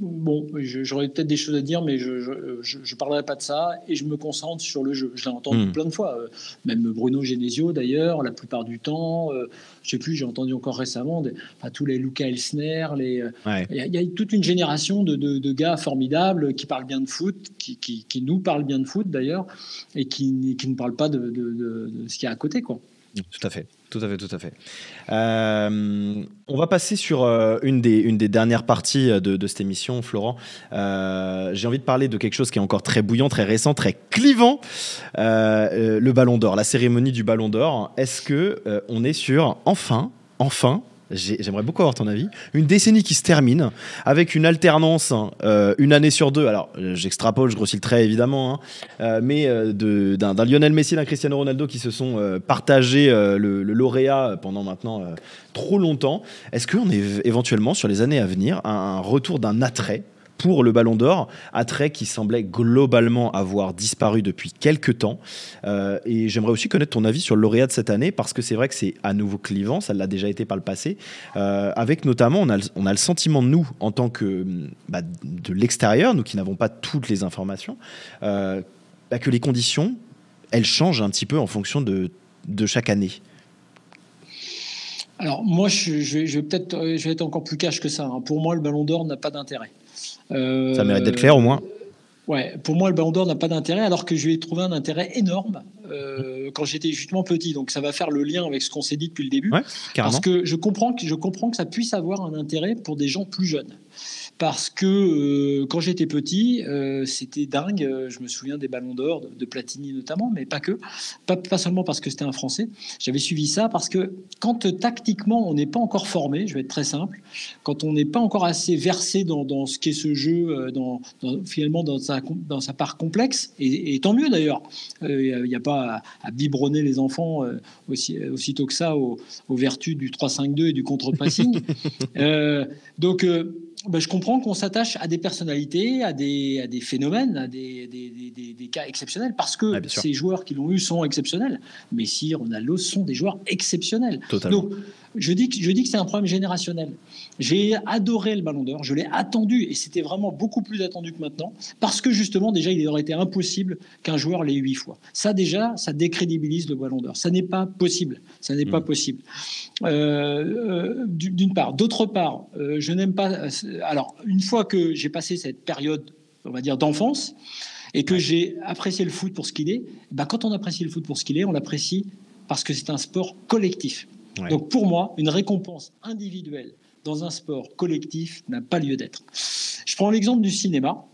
Speaker 3: bon, j'aurais peut-être des choses à dire, mais je ne parlerai pas de ça et je me concentre sur le jeu. Je l'ai entendu hmm. plein de fois, euh, même Bruno Genesio d'ailleurs, la plupart du temps. je sais plus, j'ai entendu encore récemment tous les Luca Elsner. Il y, a toute une génération de, de, gars formidables qui parlent bien de foot, qui, qui, qui nous parlent bien de foot d'ailleurs, et qui, qui ne parlent pas de, de ce qu'il y a à côté. Quoi.
Speaker 2: Tout à fait. Tout à fait, tout à fait. Euh, on va passer sur euh, une, des, dernières parties euh, de, cette émission, Florent. J'ai envie de parler de quelque chose qui est encore très bouillant, très récent, très clivant. le Ballon d'Or, la cérémonie du Ballon d'Or. Est-ce que on est sur enfin, enfin, J'aimerais beaucoup avoir ton avis. Une décennie qui se termine avec une alternance, euh, une année sur deux. Alors, euh, j'extrapole, je grossis le trait évidemment, hein, euh, mais d'un Lionel Messi, d'un Cristiano Ronaldo qui se sont partagés le, lauréat pendant maintenant trop longtemps. Est-ce qu'on est éventuellement sur les années à venir un retour d'un attrait pour le Ballon d'Or, attrait qui semblait globalement avoir disparu depuis quelques temps. Euh, et j'aimerais aussi connaître ton avis sur le lauréat de cette année, parce que c'est vrai que c'est à nouveau clivant, ça l'a déjà été par le passé, euh, avec notamment, on a, le sentiment, nous, en tant que bah, de l'extérieur, nous qui n'avons pas toutes les informations, euh, bah, que les conditions, elles changent un petit peu en fonction de, de chaque année.
Speaker 3: Alors moi, je, je vais, peut-être, je vais être encore plus cash que ça. Hein. Pour moi, le Ballon d'Or n'a pas d'intérêt.
Speaker 2: Euh, ça mérite d'être clair au moins.
Speaker 3: Ouais, pour moi, le Ballon d'Or n'a pas d'intérêt, alors que je lui ai trouvé un intérêt énorme euh, quand j'étais justement petit. Donc, ça va faire le lien avec ce qu'on s'est dit depuis le début. parce que je comprends que je comprends que ça puisse avoir un intérêt pour des gens plus jeunes parce que euh, quand j'étais petit, euh, c'était dingue. Je me souviens des ballons d'or, de, Platini notamment, mais pas que. Pas, pas seulement parce que c'était un Français. J'avais suivi ça parce que quand euh, tactiquement on n'est pas encore formé, je vais être très simple, quand on n'est pas encore assez versé dans, dans ce qu'est ce jeu, dans, finalement dans sa, dans sa part complexe, et, tant mieux d'ailleurs. Il n'y a, pas à, biberonner les enfants aussi, aussitôt que ça aux, aux vertus du 3-5-2 et du contre-passing. donc ben, je comprends qu'on s'attache à des personnalités, à des, à des phénomènes, à des, des, des, des cas exceptionnels, parce que ces joueurs qui l'ont eu sont exceptionnels. Messi, Ronaldo sont des joueurs exceptionnels.
Speaker 2: Totalement.
Speaker 3: Donc, je dis que, je dis que c'est un problème générationnel. J'ai adoré le Ballon d'Or, je l'ai attendu, et c'était vraiment beaucoup plus attendu que maintenant, parce que justement, déjà, il aurait été impossible qu'un joueur l'ait huit fois. Ça, déjà, ça décrédibilise le Ballon d'Or. Ça n'est pas possible. Ça n'est pas mmh. possible. Euh, euh, d'une part. D'autre part, euh, je n'aime pas. Alors, une fois que j'ai passé cette période, on va dire, d'enfance, et que j'ai apprécié le foot pour ce qu'il est, bah, quand on apprécie le foot pour ce qu'il est, on l'apprécie parce que c'est un sport collectif. Donc pour moi, une récompense individuelle dans un sport collectif n'a pas lieu d'être. Je prends l'exemple du cinéma.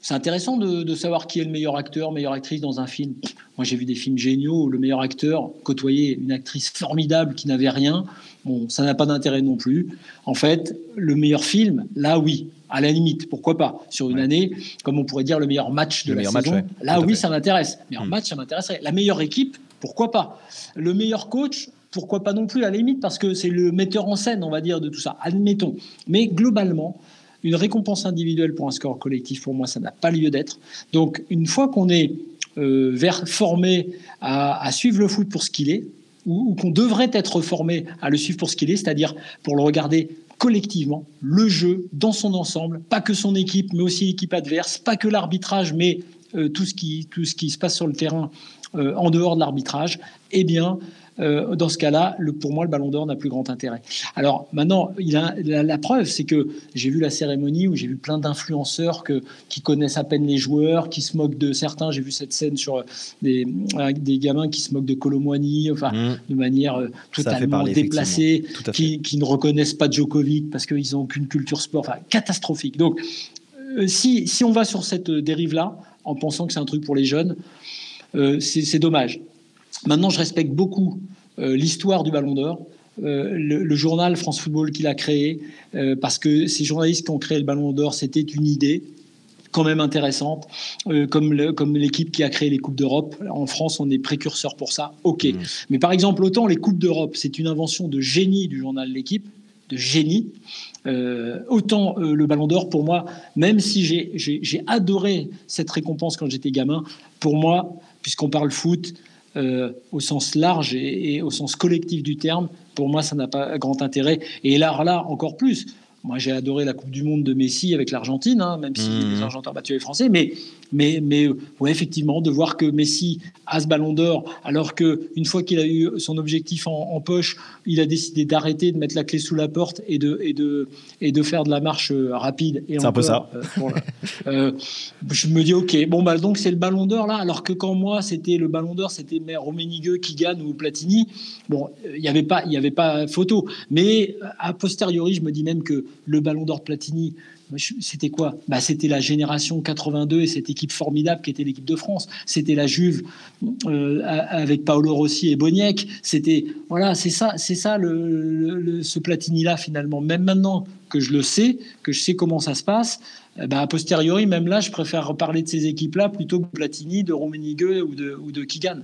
Speaker 3: C'est intéressant de, savoir qui est le meilleur acteur, meilleure actrice dans un film. Moi, j'ai vu des films géniaux où le meilleur acteur côtoyait une actrice formidable qui n'avait rien. Bon, ça n'a pas d'intérêt non plus. En fait, le meilleur film, là, oui, à la limite, pourquoi pas? Sur une année, comme on pourrait dire le meilleur match de la saison, là, oui, ça m'intéresse. Meilleur hmm. match, ça m'intéresserait. La meilleure équipe, pourquoi pas? Le meilleur coach, pourquoi pas non plus à la limite, parce que c'est le metteur en scène, on va dire, de tout ça. Admettons. Mais globalement, une récompense individuelle pour un score collectif, pour moi, ça n'a pas lieu d'être. Donc, une fois qu'on est euh, vers, formé à, suivre le foot pour ce qu'il est, ou, qu'on devrait être formé à le suivre pour ce qu'il est, c'est-à-dire pour le regarder collectivement, le jeu dans son ensemble, pas que son équipe, mais aussi l'équipe adverse, pas que l'arbitrage, mais euh, tout, ce qui, tout ce qui se passe sur le terrain euh, en dehors de l'arbitrage, eh bien, euh, dans ce cas-là, pour moi, le Ballon d'Or n'a plus grand intérêt. Alors maintenant, il a, la, preuve, c'est que j'ai vu la cérémonie où j'ai vu plein d'influenceurs qui connaissent à peine les joueurs, qui se moquent de certains. J'ai vu cette scène sur des, des gamins qui se moquent de Colomboigny, enfin, mmh. de manière euh, totalement déplacée, qui, qui, ne reconnaissent pas Djokovic parce qu'ils n'ont aucune culture sport, enfin, catastrophique. Donc, euh, si, si on va sur cette dérive-là, en pensant que c'est un truc pour les jeunes, c'est dommage. Maintenant, je respecte beaucoup euh, l'histoire du Ballon d'Or. Euh, le, journal France Football qu'il a créé, euh, parce que ces journalistes qui ont créé le Ballon d'Or, c'était une idée quand même intéressante, comme, comme l'équipe qui a créé les Coupes d'Europe. En France, on est précurseur pour ça, ok. Mmh. Mais par exemple, autant les Coupes d'Europe, c'est une invention de génie du journal L'équipe, de génie, autant le Ballon d'Or, pour moi, même si j'ai adoré cette récompense quand j'étais gamin, pour moi, puisqu'on parle foot, euh, au sens large et, au sens collectif du terme, pour moi, ça n'a pas grand intérêt. Et là, là, encore plus. Moi, j'ai adoré la Coupe du Monde de Messi avec l'Argentine, hein, même si mmh. les Argentins ont battu les Français. Mais mais, mais ouais, effectivement, de voir que Messi a ce ballon d'or, alors qu'une fois qu'il a eu son objectif en, poche, il a décidé d'arrêter, de mettre la clé sous la porte et de, et de, et de faire de la marche euh, rapide.
Speaker 2: C'est un peu ça. Euh,
Speaker 3: euh, je me dis, OK, bon, bah, donc c'est le ballon d'or là, alors que quand moi, c'était le ballon d'or, c'était Roménigueux qui gagne ou Platini. Bon, il n'y avait, pas, y avait pas photo. Mais a posteriori, je me dis même que le ballon d'or Platini, c'était quoi? Bah, C'était la génération 82 et cette équipe formidable qui était l'équipe de France. C'était la Juve euh, avec Paolo Rossi et Boniek. C'était voilà, c'est ça, c'est ça le, ce Platini-là finalement. Même maintenant que je le sais, que je sais comment ça se passe, bah, a posteriori, même là, je préfère reparler de ces équipes-là plutôt que Platini, de Rummenigge ou de, ou de Kigan.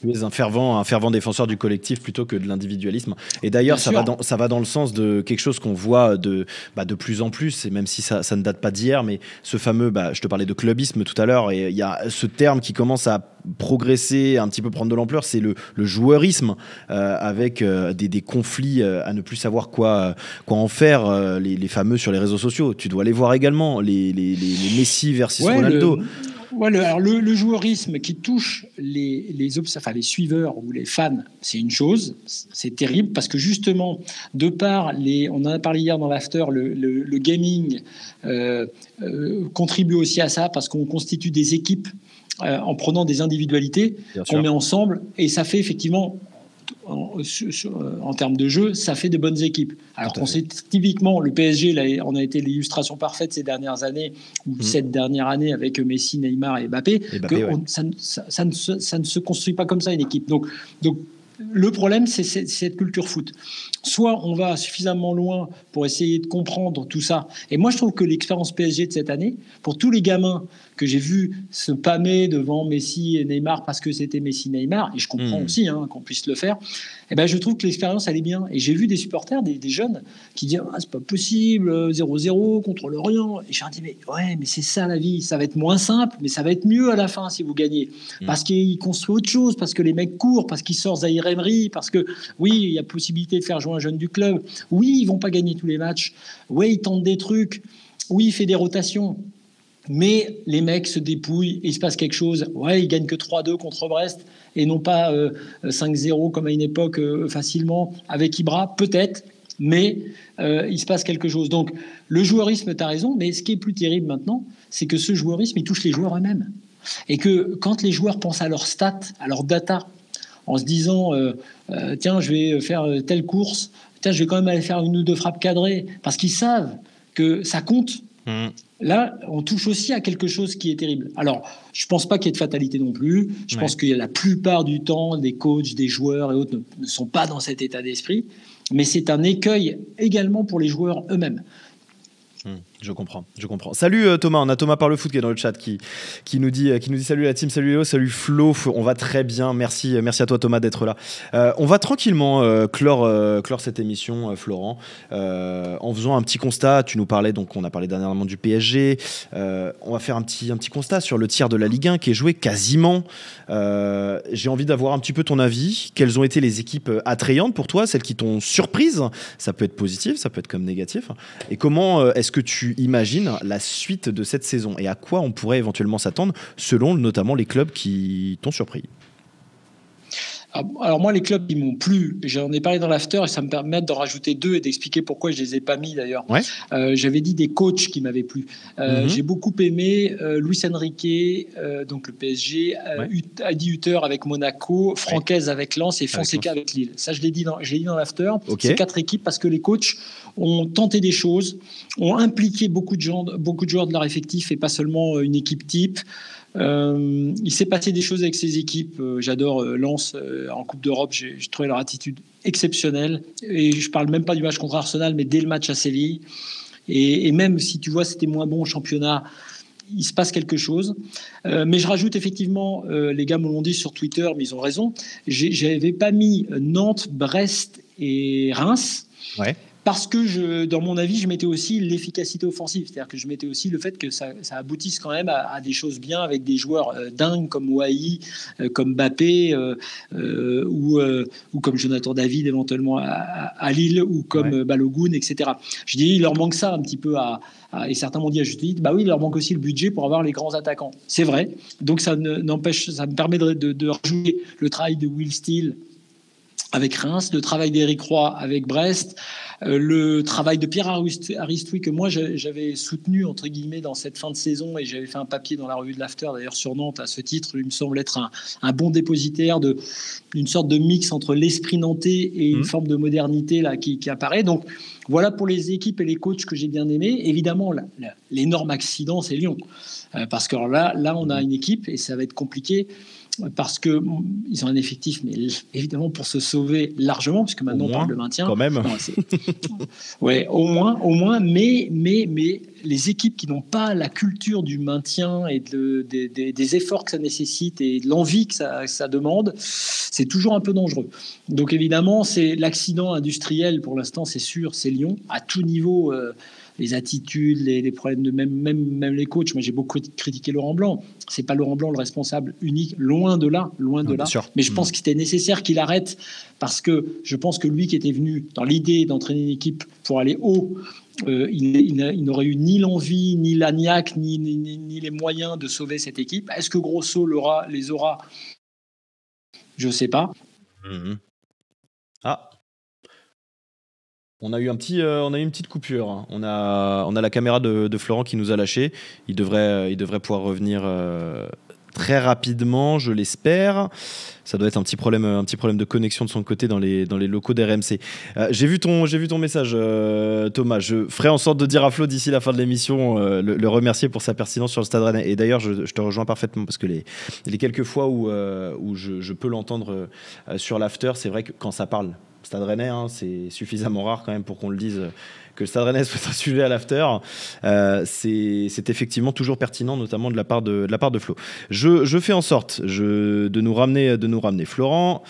Speaker 2: Tu es un fervent, un fervent défenseur du collectif plutôt que de l'individualisme. Et d'ailleurs, ça va, dans, ça va dans le sens de quelque chose qu'on voit de, bah, de plus en plus, et même si ça, ça ne date pas d'hier, mais ce fameux, bah, je te parlais de clubisme tout à l'heure, et il y a ce terme qui commence à progresser, un petit peu prendre de l'ampleur, c'est le, le, joueurisme, euh, avec euh, des, des, conflits euh, à ne plus savoir quoi, quoi en faire, les, les, fameux sur les réseaux sociaux. Tu dois les voir également, les, les, les Messi versus Ronaldo.
Speaker 3: Ouais, le, alors le, joueurisme qui touche les, les, enfin, les suiveurs ou les fans, c'est une chose, c'est terrible parce que justement, de par les, on en a parlé hier dans l'after, le, le, gaming euh, euh, contribue aussi à ça parce qu'on constitue des équipes euh, en prenant des individualités qu'on met ensemble. Et ça fait effectivement en, termes de jeu, ça fait de bonnes équipes. Alors qu'on sait typiquement, le PSG là, on a été l'illustration parfaite ces dernières années, ou mm. cette dernière année avec Messi, Neymar et Mbappé, que ça, ne se construit pas comme ça une équipe. Donc, donc le problème, c'est cette culture foot. Soit on va suffisamment loin pour essayer de comprendre tout ça. Et moi, je trouve que l'expérience PSG de cette année, pour tous les gamins que j'ai vus se pâmer devant Messi et Neymar parce que c'était Messi-Neymar, et je comprends hmm. aussi hein, qu'on puisse le faire, eh ben, je trouve que l'expérience, elle est bien. Et j'ai vu des supporters, des, jeunes, qui disent ah, c'est pas possible, 0-0 contre l'Orient. Et j'ai dit mais ouais, mais c'est ça la vie. Ça va être moins simple, mais ça va être mieux à la fin si vous gagnez. Hmm. Parce qu'ils construisent autre chose, parce que les mecs courent, parce qu'ils sortent Zahir Emery, parce que oui, il y a possibilité de faire jouer un jeune du club. Oui, ils vont pas gagner tous les matchs. Oui, ils tentent des trucs. Oui, il fait des rotations. Mais les mecs se dépouillent il se passe quelque chose. Ouais, ils gagnent que 3-2 contre Brest et non pas 5-0 euh, comme à une époque euh, facilement avec Ibra, peut-être, mais euh, il se passe quelque chose. Donc le joueurisme, tu as raison, mais ce qui est plus terrible maintenant, c'est que ce joueurisme, il touche les joueurs eux-mêmes. Et que quand les joueurs pensent à leurs stats, à leurs data, en se disant tiens, je vais faire telle course, tiens, je vais quand même aller faire une ou deux frappes cadrées, parce qu'ils savent que ça compte. Mmh. Là, on touche aussi à quelque chose qui est terrible. Alors, je ne pense pas qu'il y ait de fatalité non plus. Je pense que la plupart du temps, des coachs, des joueurs et autres ne sont pas dans cet état d'esprit. Mais c'est un écueil également pour les joueurs eux-mêmes.
Speaker 2: Hmm, je comprends, je comprends. Salut euh, Thomas, on a Thomas par le foot qui est dans le chat qui, qui, nous, dit, qui nous dit salut la team, salut Léo, salut Flo, on va très bien, merci, euh, merci à toi Thomas d'être là. Euh, on va tranquillement clore, clore cette émission, Florent, en faisant un petit constat. Tu nous parlais, donc on a parlé dernièrement du PSG. on va faire un petit, un petit constat sur le tiers de la Ligue 1 qui est joué quasiment. J'ai envie d'avoir un petit peu ton avis. Quelles ont été les équipes attrayantes pour toi, celles qui t'ont surprise? Ça peut être positif, ça peut être comme négatif. Et comment est-ce que tu imagines la suite de cette saison et à quoi on pourrait éventuellement s'attendre selon notamment les clubs qui t'ont surpris
Speaker 3: alors moi, les clubs qui m'ont plu, j'en ai parlé dans l'after et ça me permet d'en rajouter deux et d'expliquer pourquoi je les ai pas mis d'ailleurs. Euh, j'avais dit des coachs qui m'avaient plu. Euh, mhm. J'ai beaucoup aimé euh, Luis Enrique, donc le PSG, Adi Hutter avec Monaco, Francaise avec Lens et Fonseca avec, Lille. Ça, je l'ai dit dans, dit dans l'after. C'est quatre équipes parce que les coachs ont tenté des choses, ont impliqué beaucoup de, gens, beaucoup de joueurs de leur effectif et pas seulement une équipe type. Euh, il s'est passé des choses avec ces équipes. Euh, j'adore euh, Lens en Coupe d'Europe. J'ai trouvé leur attitude exceptionnelle. Et je parle même pas du match contre Arsenal, mais dès le match à Séville. Et, même si tu vois, c'était moins bon au championnat, il se passe quelque chose. mais je rajoute effectivement, les gars me l'ont dit sur Twitter, mais ils ont raison. J'avais pas mis Nantes, Brest et Reims. Ouais parce que je, dans mon avis, je mettais aussi l'efficacité offensive, c'est-à-dire que je mettais aussi le fait que ça, aboutisse quand même à, des choses bien avec des joueurs euh, dingues comme Wai, euh, comme Bappé euh, ou, ou comme Jonathan David éventuellement à, Lille ou comme Balogun, etc. Je dis il leur manque ça un petit peu à, et certains m'ont dit à juste titre, bah oui, il leur manque aussi le budget pour avoir les grands attaquants. C'est vrai. Donc ça n'empêche, ça me permet de, de, de rejouer le travail de Will Steele avec Reims, le travail d'Éric Roy avec Brest, euh, le travail de Pierre Aristoui que moi j'avais soutenu entre guillemets dans cette fin de saison et j'avais fait un papier dans la revue de l'After d'ailleurs sur Nantes à ce titre. Il me semble être un, bon dépositaire de une sorte de mix entre l'esprit nantais et une mmh. forme de modernité là qui, apparaît. Donc voilà pour les équipes et les coachs que j'ai bien aimés. Évidemment, l'énorme accident c'est Lyon euh, parce que là là on a une équipe et ça va être compliqué parce qu'ils ont un effectif, mais évidemment pour se sauver largement, puisque maintenant on parle de maintien.
Speaker 2: Quand même.
Speaker 3: ouais, au moins, au moins, mais, mais, mais les équipes qui n'ont pas la culture du maintien et de, des efforts que ça nécessite et de l'envie que ça, demande, c'est toujours un peu dangereux. Donc évidemment, c'est l'accident industriel pour l'instant, c'est sûr, c'est Lyon à tout niveau. Euh, les attitudes, les, problèmes de même, même, même les coachs. Moi, j'ai beaucoup critiqué Laurent Blanc. C'est pas Laurent Blanc le responsable unique, loin de là, loin de là. Mais je pense mm. qu'il était nécessaire qu'il arrête parce que je pense que lui qui était venu dans l'idée d'entraîner une équipe pour aller haut, euh, il, n'aurait eu ni l'envie, ni la ni, ni, les moyens de sauver cette équipe. Est-ce que Grosso les aura? Je ne sais pas. Mm-hmm.
Speaker 2: Ah, on a eu un petit, euh, on a eu une petite coupure. On a, on a la caméra de, Florent qui nous a lâché. Il devrait, il devrait pouvoir revenir. Euh, très rapidement, je l'espère. Ça doit être un petit problème, un petit problème de connexion de son côté dans les, dans les locaux d'RMC. Euh, j'ai vu ton, j'ai vu ton message, euh, Thomas. Je ferai en sorte de dire à Flo d'ici la fin de l'émission, euh, le, remercier pour sa pertinence sur le Stade Rennais. Et d'ailleurs, je, te rejoins parfaitement parce que les, les quelques fois où, où je, je peux l'entendre sur l'after, c'est vrai que quand ça parle Stade Rennais, hein, c'est suffisamment rare quand même pour qu'on le dise que le Stade Rennais soit un sujet à l'after, euh, c'est effectivement toujours pertinent, notamment de la part de, Flo. Je, fais en sorte de, nous ramener, de nous ramener Florent.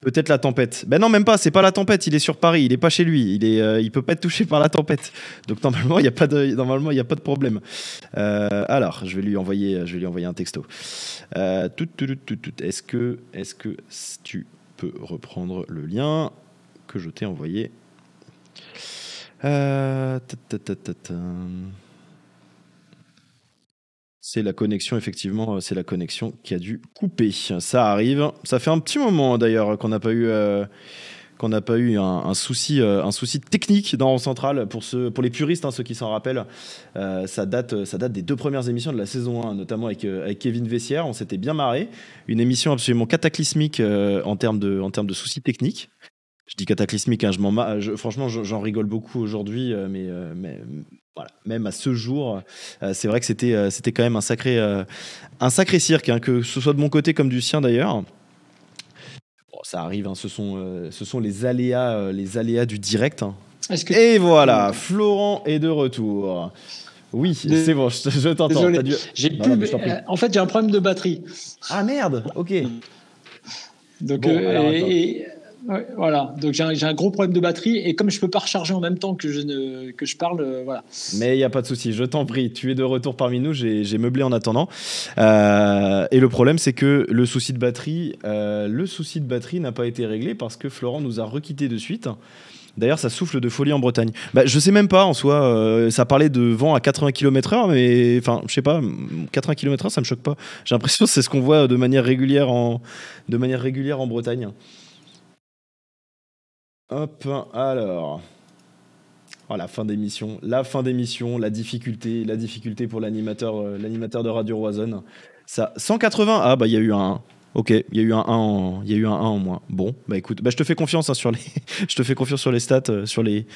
Speaker 2: Peut-être la tempête. Ben non, même pas. C'est pas la tempête. Il est sur Paris. Il est pas chez lui. Il est, euh, peut pas être touché par la tempête. Donc normalement, il y a pas de, problème. Euh, alors, je vais lui envoyer, je vais lui envoyer un texto. tout, tout, tout, est-ce que, est-ce que tu reprendre le lien que je t'ai envoyé euh, c'est la connexion, effectivement, euh, c'est la connexion qui a dû couper. Ça arrive. Ça fait un petit moment d'ailleurs qu'on n'a pas eu. Euh, qu'on n'a pas eu un, souci, un souci technique dans Central. Pour, pour les puristes, hein, ceux qui s'en rappellent, ça, date, ça date des deux premières émissions de la saison 1, notamment avec, avec Kevin Vessière. On s'était bien marré. Une émission absolument cataclysmique en termes de, en termes de soucis techniques je dis cataclysmique, hein, je m'en, franchement, j'en rigole beaucoup aujourd'hui, euh, mais, euh, mais voilà, même à ce jour, euh, c'est vrai que c'était, c'était quand même un sacré, un sacré cirque, hein, que ce soit de mon côté comme du sien d'ailleurs. Bon, ça arrive, hein, ce, sont, ce sont les aléas, les aléas du direct. Et voilà, Florent est de retour. Oui, c'est bon, je, t'entends.
Speaker 3: J'ai en fait, j'ai un problème de batterie.
Speaker 2: Ah merde, ok.
Speaker 3: Donc, voilà, donc j'ai un, gros problème de batterie et comme je peux pas recharger en même temps que je, ne, que je parle, euh, voilà.
Speaker 2: Mais il n'y a pas de souci, je t'en prie, tu es de retour parmi nous, j'ai meublé en attendant. Euh, et le problème, c'est que le souci de batterie, euh, le souci de batterie n'a pas été réglé parce que Florent nous a requitté de suite. D'ailleurs, ça souffle de folie en Bretagne. Bah, je sais même pas en soi. ça parlait de vent à 80 km/h, mais enfin, je sais pas, 80 km/h, ça me choque pas. J'ai l'impression que c'est ce qu'on voit de manière régulière en, de manière régulière en Bretagne. Hop, alors. Oh, la fin d'émission, la fin d'émission, la difficulté, la difficulté pour l'animateur, euh, l'animateur de Radio Roison. Ça, 180. Ah bah il y a eu un. Ok, il y a eu un 1 en, il y a eu un 1 en moins. Bon, bah écoute, bah, je te fais confiance hein, sur les, je te fais confiance sur les stats, euh, sur les,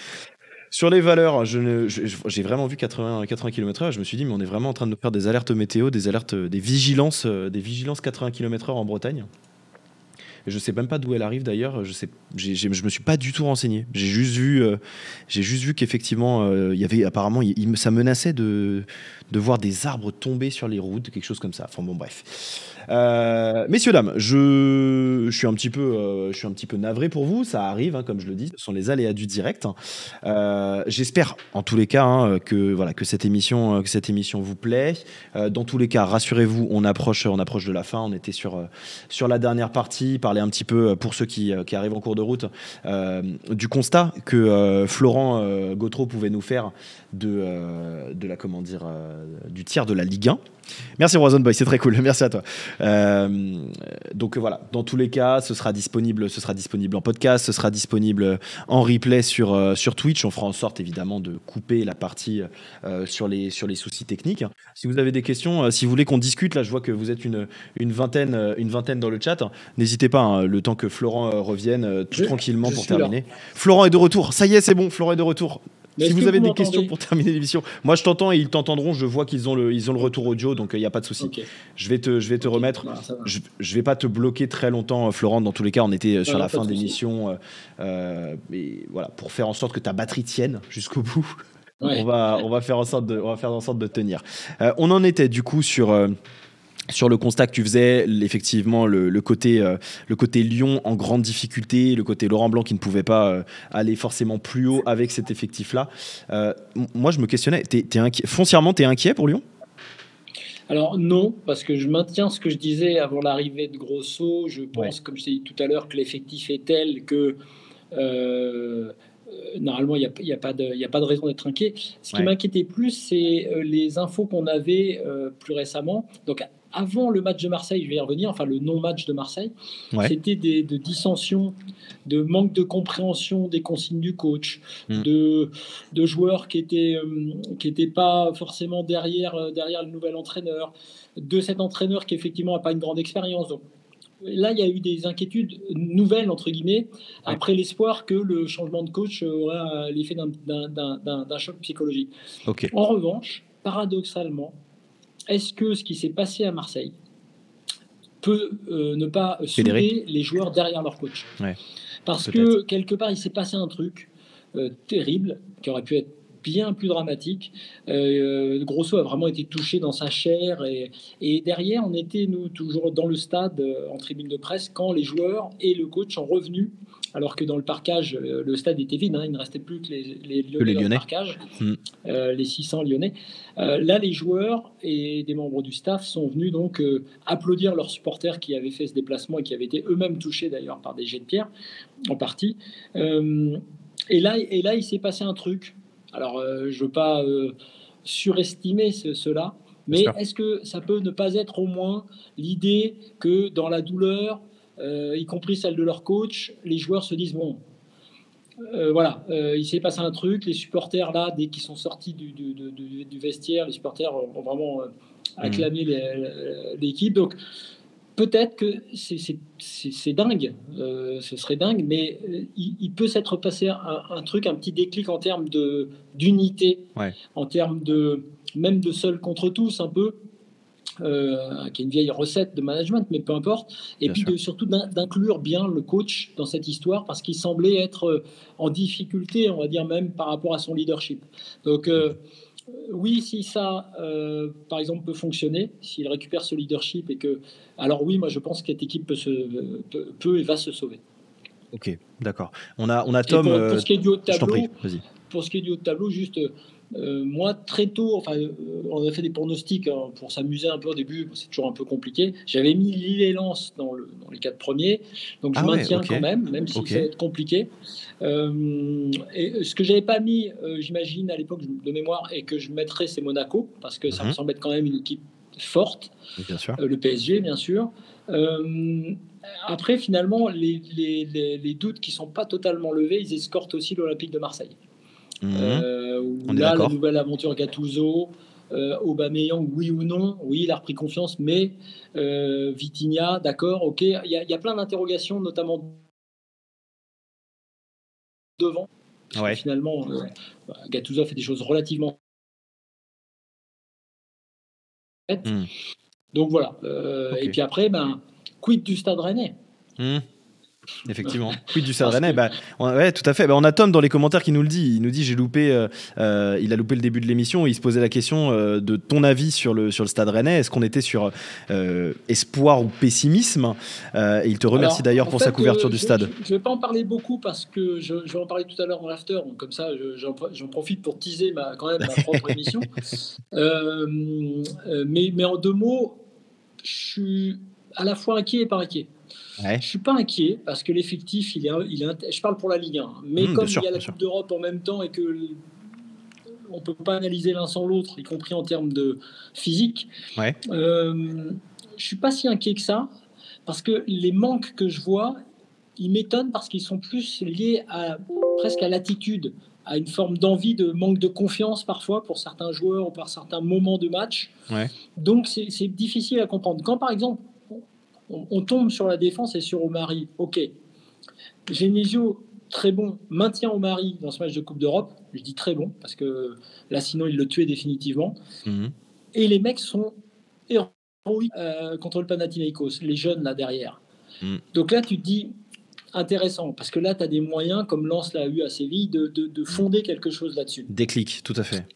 Speaker 2: sur les valeurs. J'ai vraiment vu 80, 80 km/h. Je me suis dit, mais on est vraiment en train de faire des alertes météo, des alertes, des vigilances, euh, des vigilances 80 km/h en Bretagne. Je sais même pas d'où elle arrive d'ailleurs. Je sais, je me suis pas du tout renseigné. J'ai juste vu, euh, j'ai juste vu qu'effectivement, euh, il y avait apparemment, ça menaçait de, de voir des arbres tomber sur les routes, quelque chose comme ça. Enfin bon, bref. Euh, messieurs, dames, je, suis un petit peu, euh, je suis un petit peu navré pour vous. Ça arrive, hein, comme je le dis, ce sont les aléas du direct. Euh, j'espère, en tous les cas, hein, que voilà, que cette émission, cette émission vous plaît. dans tous les cas, rassurez-vous, on approche, on approche de la fin. On était sur sur la dernière partie, parler un petit peu pour ceux qui, qui arrivent en cours de route du constat que Florent Gautreau pouvait nous faire de de la comment dire du tiers de la Ligue 1. Merci Roison Boy, c'est très cool. Merci à toi. Euh, donc voilà, dans tous les cas, ce sera disponible, ce sera disponible en podcast, ce sera disponible en replay sur, euh, sur Twitch. On fera en sorte évidemment de couper la partie euh, sur, les, sur les soucis techniques. Si vous avez des questions, si vous voulez qu'on discute, là je vois que vous êtes une, une, vingtaine, une vingtaine dans le chat. N'hésitez pas, hein, le temps que Florent revienne tout tranquillement pour terminer. Florent est de retour. Ça y est, c'est bon, Florent est de retour si vous avez des questions pour terminer l'émission, moi je t'entends et ils t'entendront. Je vois qu'ils ont le, ils ont le retour audio, donc il euh, n'y a pas de souci. Je vais te, je vais te remettre. Bah, je, ne vais pas te bloquer très longtemps, euh, Florent. Dans tous les cas, on était euh, sur la fin de l'émission, mais voilà, pour faire en sorte que ta batterie tienne jusqu'au bout. On va, on va faire en sorte de, on va faire en sorte de tenir. on en était du coup sur sur le constat que tu faisais, effectivement, le, côté, euh, le côté Lyon en grande difficulté, le côté Laurent Blanc qui ne pouvait pas euh, aller forcément plus haut avec cet effectif-là. Euh, moi, je me questionnais, foncièrement, tu es inquiet pour Lyon?
Speaker 3: Alors non, parce que je maintiens ce que je disais avant l'arrivée de Grosso. Je pense, comme je t'ai dit tout à l'heure, que l'effectif est tel que normalement, il n'y a, a, pas de, a pas de raison d'être inquiet. Ce qui m'inquiétait plus, c'est les infos qu'on avait plus récemment. Donc, avant le match de Marseille, je vais y revenir, enfin le non-match de Marseille, c'était des, de dissensions, de manque de compréhension des consignes du coach, hmm. de, de, joueurs qui n'étaient euh, qui étaient pas forcément derrière, euh, derrière le nouvel entraîneur, de cet entraîneur qui effectivement n'a pas une grande expérience. Donc, là, il y a eu des inquiétudes nouvelles, entre guillemets, après l'espoir que le changement de coach aurait l'effet d'un choc psychologique. En revanche, paradoxalement, est-ce que ce qui s'est passé à Marseille peut euh, ne pas sauver les joueurs derrière leur coach? Parce que quelque part, il s'est passé un truc euh, terrible qui aurait pu être bien plus dramatique. Euh, Grosso a vraiment été touché dans sa chair et, et, derrière, on était nous toujours dans le stade en tribune de presse quand les joueurs et le coach sont revenus alors que dans le parcage, euh, le stade était vide, hein, il ne restait plus que les, les Lyonnais, dans le parcage, hmm. euh, les 600 Lyonnais. Euh, là, les joueurs et des membres du staff sont venus donc applaudir leurs supporters qui avaient fait ce déplacement et qui avaient été eux-mêmes touchés d'ailleurs par des jets de pierre, en partie. et, là, et là, il s'est passé un truc. Alors, je ne veux pas surestimer cela, mais est-ce que ça peut ne pas être au moins l'idée que dans la douleur, y compris celle de leur coach, les joueurs se disent bon, euh, voilà, euh, il s'est passé un truc. Les supporters, là, dès qu'ils sont sortis du, du, vestiaire, les supporters ont vraiment acclamé mmh. l'équipe. Donc, peut-être que c'est dingue, ce serait dingue, mais il, peut s'être passé un, truc, un petit déclic en termes d'unité, en termes de même de seul contre tous, un peu. Euh, qui est une vieille recette de management, mais peu importe. Et puis surtout d'inclure bien le coach dans cette histoire parce qu'il semblait être euh, en difficulté, on va dire même par rapport à son leadership. Donc euh, oui, si ça, par exemple, peut fonctionner, s'il récupère ce leadership et que, alors oui, moi je pense que cette équipe peut, se, peut, et va se sauver.
Speaker 2: Ok, d'accord. On a, on a Tom.
Speaker 3: Pour, ce qui est du haut de tableau, pour ce qui est du haut de tableau, juste euh, moi, très tôt, enfin, euh, on a fait des pronostics hein, pour s'amuser un peu au début, c'est toujours un peu compliqué. J'avais mis Lille et Lens dans, le, dans, les quatre premiers, donc je ah maintiens quand même, même si c'est compliqué. Euh, et ce que j'avais pas mis, j'imagine, à l'époque de mémoire, et que je mettrais, c'est Monaco, parce que ça me mhm. semble être quand même une équipe forte. Bien sûr. le PSG, bien sûr. après, finalement, les, les, les, doutes qui sont pas totalement levés, ils escortent aussi l'Olympique de Marseille. Euh, là, la nouvelle aventure Gattuso, euh, Aubameyang, oui ou non Oui, il a repris confiance, mais euh, Vitinha, d'accord, ok. Il y, a plein d'interrogations, notamment devant. Finalement, euh, bah, Gattuso fait des choses relativement. Hmm. Donc voilà. Et puis après, ben, quid du Stade Rennais?
Speaker 2: Hmm. Effectivement. Quid du Stade Rennais bah, Ouais, tout à fait. Bah, on a Tom dans les commentaires qui nous le dit. Il nous dit j'ai loupé, euh, euh, il a loupé le début de l'émission. Il se posait la question euh, de ton avis sur le, sur le Stade Rennais. Est-ce qu'on était sur espoir ou pessimisme? Et Il te remercie d'ailleurs pour sa couverture du stade.
Speaker 3: Je ne vais pas en parler beaucoup parce que je, vais en parler tout à l'heure en after. Donc comme ça, j'en profite pour teaser ma, quand même ma propre émission. mais, mais en deux mots, je suis à la fois inquiet et pas inquiet. Je Je suis pas inquiet parce que l'effectif, il est, il est, je parle pour la Ligue 1, mais mmh, comme il y a la Coupe d'Europe en même temps et que on peut pas analyser l'un sans l'autre, y compris en termes de physique. Ouais. Euh, je suis pas si inquiet que ça parce que les manques que je vois, ils m'étonnent parce qu'ils sont plus liés à presque à l'attitude, à une forme d'envie, de manque de confiance parfois pour certains joueurs ou par certains moments de match. Ouais. Donc c'est difficile à comprendre. Quand par exemple on, tombe sur la défense et sur Omari. Ok. Genesio, très bon, maintient Omari dans ce match de Coupe d'Europe. Je dis très bon, parce que là, sinon, il le tuait définitivement. Mhm. Et les mecs sont héroïques euh, contre le Panathinaikos, les jeunes là derrière. Mhm. Donc là, tu te dis, intéressant, parce que là, tu as des moyens, comme Lance l'a eu à Séville, de, de, fonder quelque chose là-dessus.
Speaker 2: Déclic, tout à fait.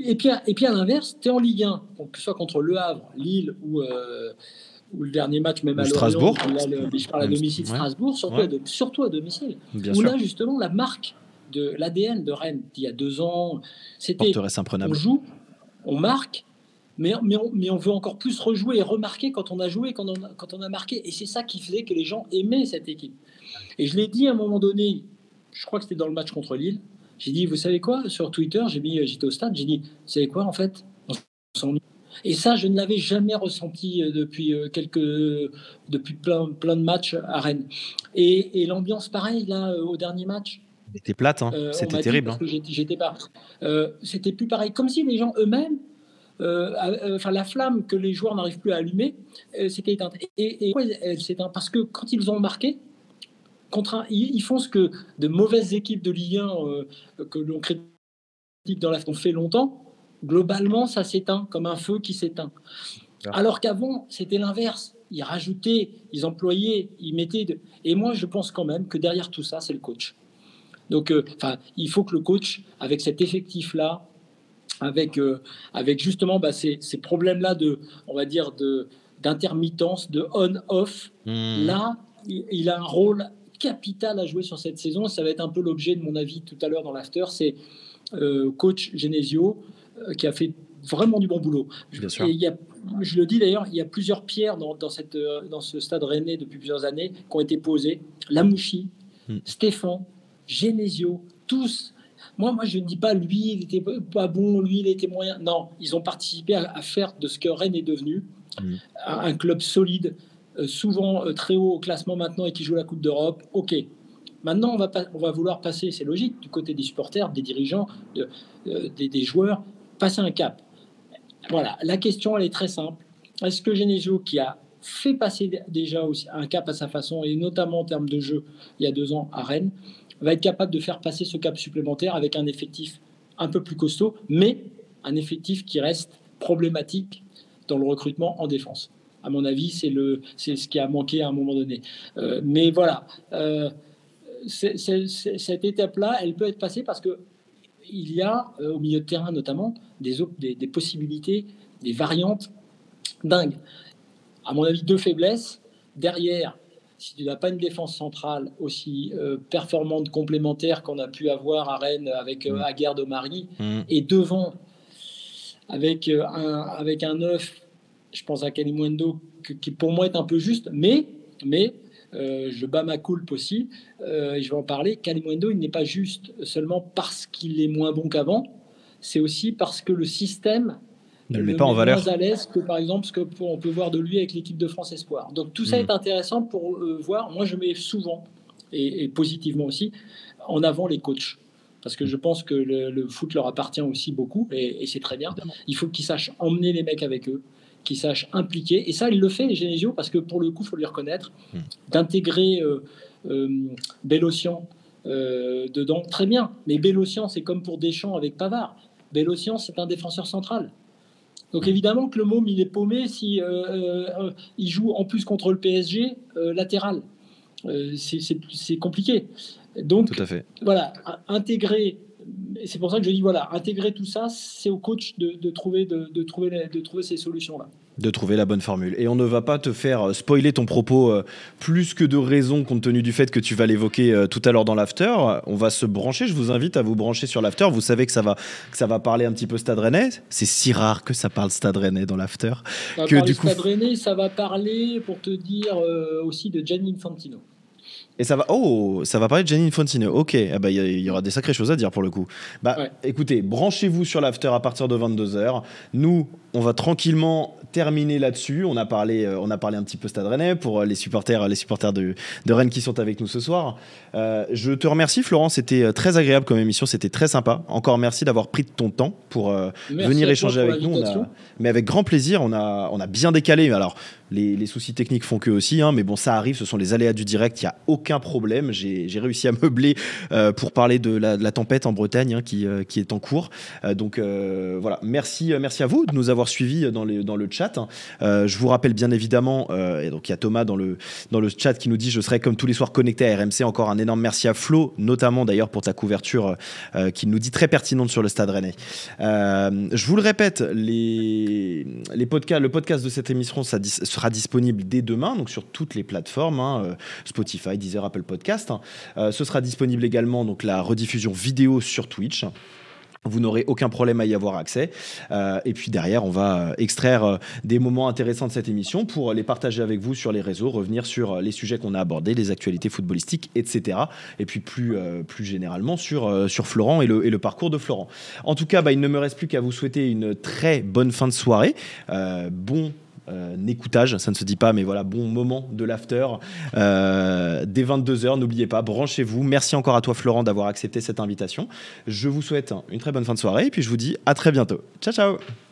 Speaker 3: Et puis, et puis à l'inverse, tu es en Ligue 1, donc, que ce soit contre Le Havre, Lille ou, euh, ou le dernier match même à
Speaker 2: Strasbourg.
Speaker 3: je parle à domicile Strasbourg, surtout, à, surtout à domicile. où là justement la marque de l'ADN de Rennes d'il y a deux ans, c'était on joue, on marque, mais, mais, on, mais, on, veut encore plus rejouer et remarquer quand on a joué, quand on a, quand on a marqué. Et c'est ça qui faisait que les gens aimaient cette équipe. Et je l'ai dit à un moment donné, je crois que c'était dans le match contre Lille, j'ai dit, vous savez quoi, sur Twitter, j'ai mis, j'étais au stade, j'ai dit, vous savez quoi, en fait, on s'ennuie Et ça, je ne l'avais jamais ressenti depuis quelques, depuis plein, plein de matchs à Rennes. Et, l'ambiance, pareil, là, au dernier match.
Speaker 2: C'était plate, hein. c'était terrible. Hein.
Speaker 3: J'étais pas. c'était plus pareil, comme si les gens eux-mêmes enfin la flamme que les joueurs n'arrivent plus à allumer, c'était éteinte. Et, et pourquoi elle s'est éteinte Parce que quand ils ont marqué, ils, font ce que de mauvaises équipes de Ligue 1 euh, que l'on critique dans la fait longtemps, globalement, ça s'éteint comme un feu qui s'éteint. Alors qu'avant, c'était l'inverse. Ils rajoutaient, ils employaient, ils mettaient. De... Et moi, je pense quand même que derrière tout ça, c'est le coach. Donc, euh, il faut que le coach, avec cet effectif-là, avec, euh, avec justement bah, ces, ces problèmes-là de, on va dire, de d'intermittence, de on-off, mmh. là, il a un rôle capital à jouer sur cette saison. Ça va être un peu l'objet de mon avis tout à l'heure dans l'after. C'est euh, coach Genesio qui a fait vraiment du bon boulot. Et il y a, je le dis d'ailleurs, il y a plusieurs pierres dans, dans, cette, euh, dans ce stade rennais depuis plusieurs années qui ont été posées. Lamouchi, hmm. Stéphane, Genesio, tous. Moi, moi, je ne dis pas lui, il était pas bon, lui, il était moyen. Non, ils ont participé à, faire de ce que Rennes est devenu hmm. un club solide, euh, souvent euh, très haut au classement maintenant et qui joue la Coupe d'Europe, ok. Maintenant, on va, on va vouloir passer, c'est logique, du côté des supporters, des dirigeants, euh, des, joueurs, passer un cap. Voilà, la question, elle est très simple. Est-ce que Genesio, qui a fait passer déjà aussi un cap à sa façon, et notamment en termes de jeu, il y a deux ans à Rennes, va être capable de faire passer ce cap supplémentaire avec un effectif un peu plus costaud, mais un effectif qui reste problématique dans le recrutement en défense? À mon avis, c'est ce qui a manqué à un moment donné. Euh, mais voilà, euh, cette étape-là, elle peut être passée parce que il y a euh, au milieu de terrain notamment des, des, des, possibilités, des variantes dingues. À mon avis, deux faiblesses. Derrière, si tu n'as pas une défense centrale aussi performante, complémentaire qu'on a pu avoir à Rennes avec mmh. Aguerre de Marie, mmh. et devant, avec un, avec un œuf je pense à Kalimundo, qui pour moi est un peu juste, mais, mais euh, je bats ma coulpe aussi, euh, et je vais en parler. Kalimundo, il n'est pas juste seulement parce qu'il est moins bon qu'avant, c'est aussi parce que le système
Speaker 2: ne le met pas en valeur.
Speaker 3: moins à l'aise que par exemple ce qu'on peut voir de lui avec l'équipe de France Espoir. Donc tout ça hmm. est intéressant pour euh, voir. Moi, je mets souvent, et, positivement aussi, en avant les coachs parce que je pense que le, foot leur appartient aussi beaucoup, et, et c'est très bien. Il faut qu'ils sachent emmener les mecs avec eux, qui sache impliquer. Et ça, il le fait, Genesio, parce que pour le coup, il faut lui reconnaître, hmm. d'intégrer euh, euh Bélocian euh, dedans, très bien. Mais Bélocian, c'est comme pour Deschamps avec Pavard. Bélocian, c'est un défenseur central. Donc hmm. évidemment que le môme, il est paumé si euh, il joue en plus contre le PSG latéral. c'est compliqué. Donc,
Speaker 2: Tout à fait.
Speaker 3: voilà, intégrer c'est pour ça que je dis voilà, intégrer tout ça, c'est au coach de, trouver, de, trouver, de trouver ces solutions-là.
Speaker 2: De trouver la bonne formule. Et on ne va pas te faire euh, spoiler ton propos euh, plus que de raison, compte tenu du fait que tu vas l'évoquer euh, tout à l'heure dans l'after. On va se brancher. Je vous invite à vous brancher sur l'after. Vous savez que ça va, que ça va parler un petit peu Stade Rennais. C'est si rare que ça parle Stade Rennais dans l'after.
Speaker 3: Que du coup... Stade Rennais, ça va parler, pour te dire, aussi de Gianni Infantino.
Speaker 2: Et ça va, oh, ça va parler de Janine Fontine. Ok, ah bah, il ah y, aura des sacrées choses à dire pour le coup. Bah, écoutez, branchez-vous sur l'after à partir de 22h. Nous, on va tranquillement terminer là-dessus. On a parlé, euh, on a parlé un petit peu Stade Rennais pour euh, les supporters, les supporters de, de Rennes qui sont avec nous ce soir. Euh, je te remercie, Florent. C'était très agréable comme émission. C'était très sympa. Encore merci d'avoir pris de ton temps pour venir échanger avec nous. mais avec grand plaisir. On a, on a bien décalé. Alors, les, soucis techniques font que aussi, hein, mais bon, ça arrive, ce sont les aléas du direct, il n'y a aucun problème. J'ai réussi à meubler euh, pour parler de la, tempête en Bretagne hein, qui, euh, qui, est en cours. Euh, donc voilà, merci, merci à vous de nous avoir suivis dans, le chat. Hein. je vous rappelle bien évidemment, et donc il y a Thomas dans le, dans le chat qui nous dit Je serai comme tous les soirs connecté à RMC. Encore un énorme merci à Flo, notamment d'ailleurs pour ta couverture qui nous dit très pertinente sur le stade rennais. je vous le répète, les, podcasts, le podcast de cette émission sera disponible dès demain, donc sur toutes les plateformes, hein, Spotify, Deezer, Apple Podcast. Euh, ce sera disponible également donc la rediffusion vidéo sur Twitch. vous n'aurez aucun problème à y avoir accès. Euh, et puis derrière, on va euh, extraire des moments intéressants de cette émission pour les partager avec vous sur les réseaux, revenir sur les sujets qu'on a abordés, les actualités footballistiques, etc. Et puis plus, plus généralement sur, sur Florent et le, et le, parcours de Florent. En tout cas, bah, il ne me reste plus qu'à vous souhaiter une très bonne fin de soirée. bon euh, écoutage, ça ne se dit pas, mais voilà, bon moment de l'after. Euh, dès 22h, n'oubliez pas, branchez-vous. Merci encore à toi, Florent, d'avoir accepté cette invitation. Je vous souhaite une très bonne fin de soirée et puis je vous dis à très bientôt. Ciao, ciao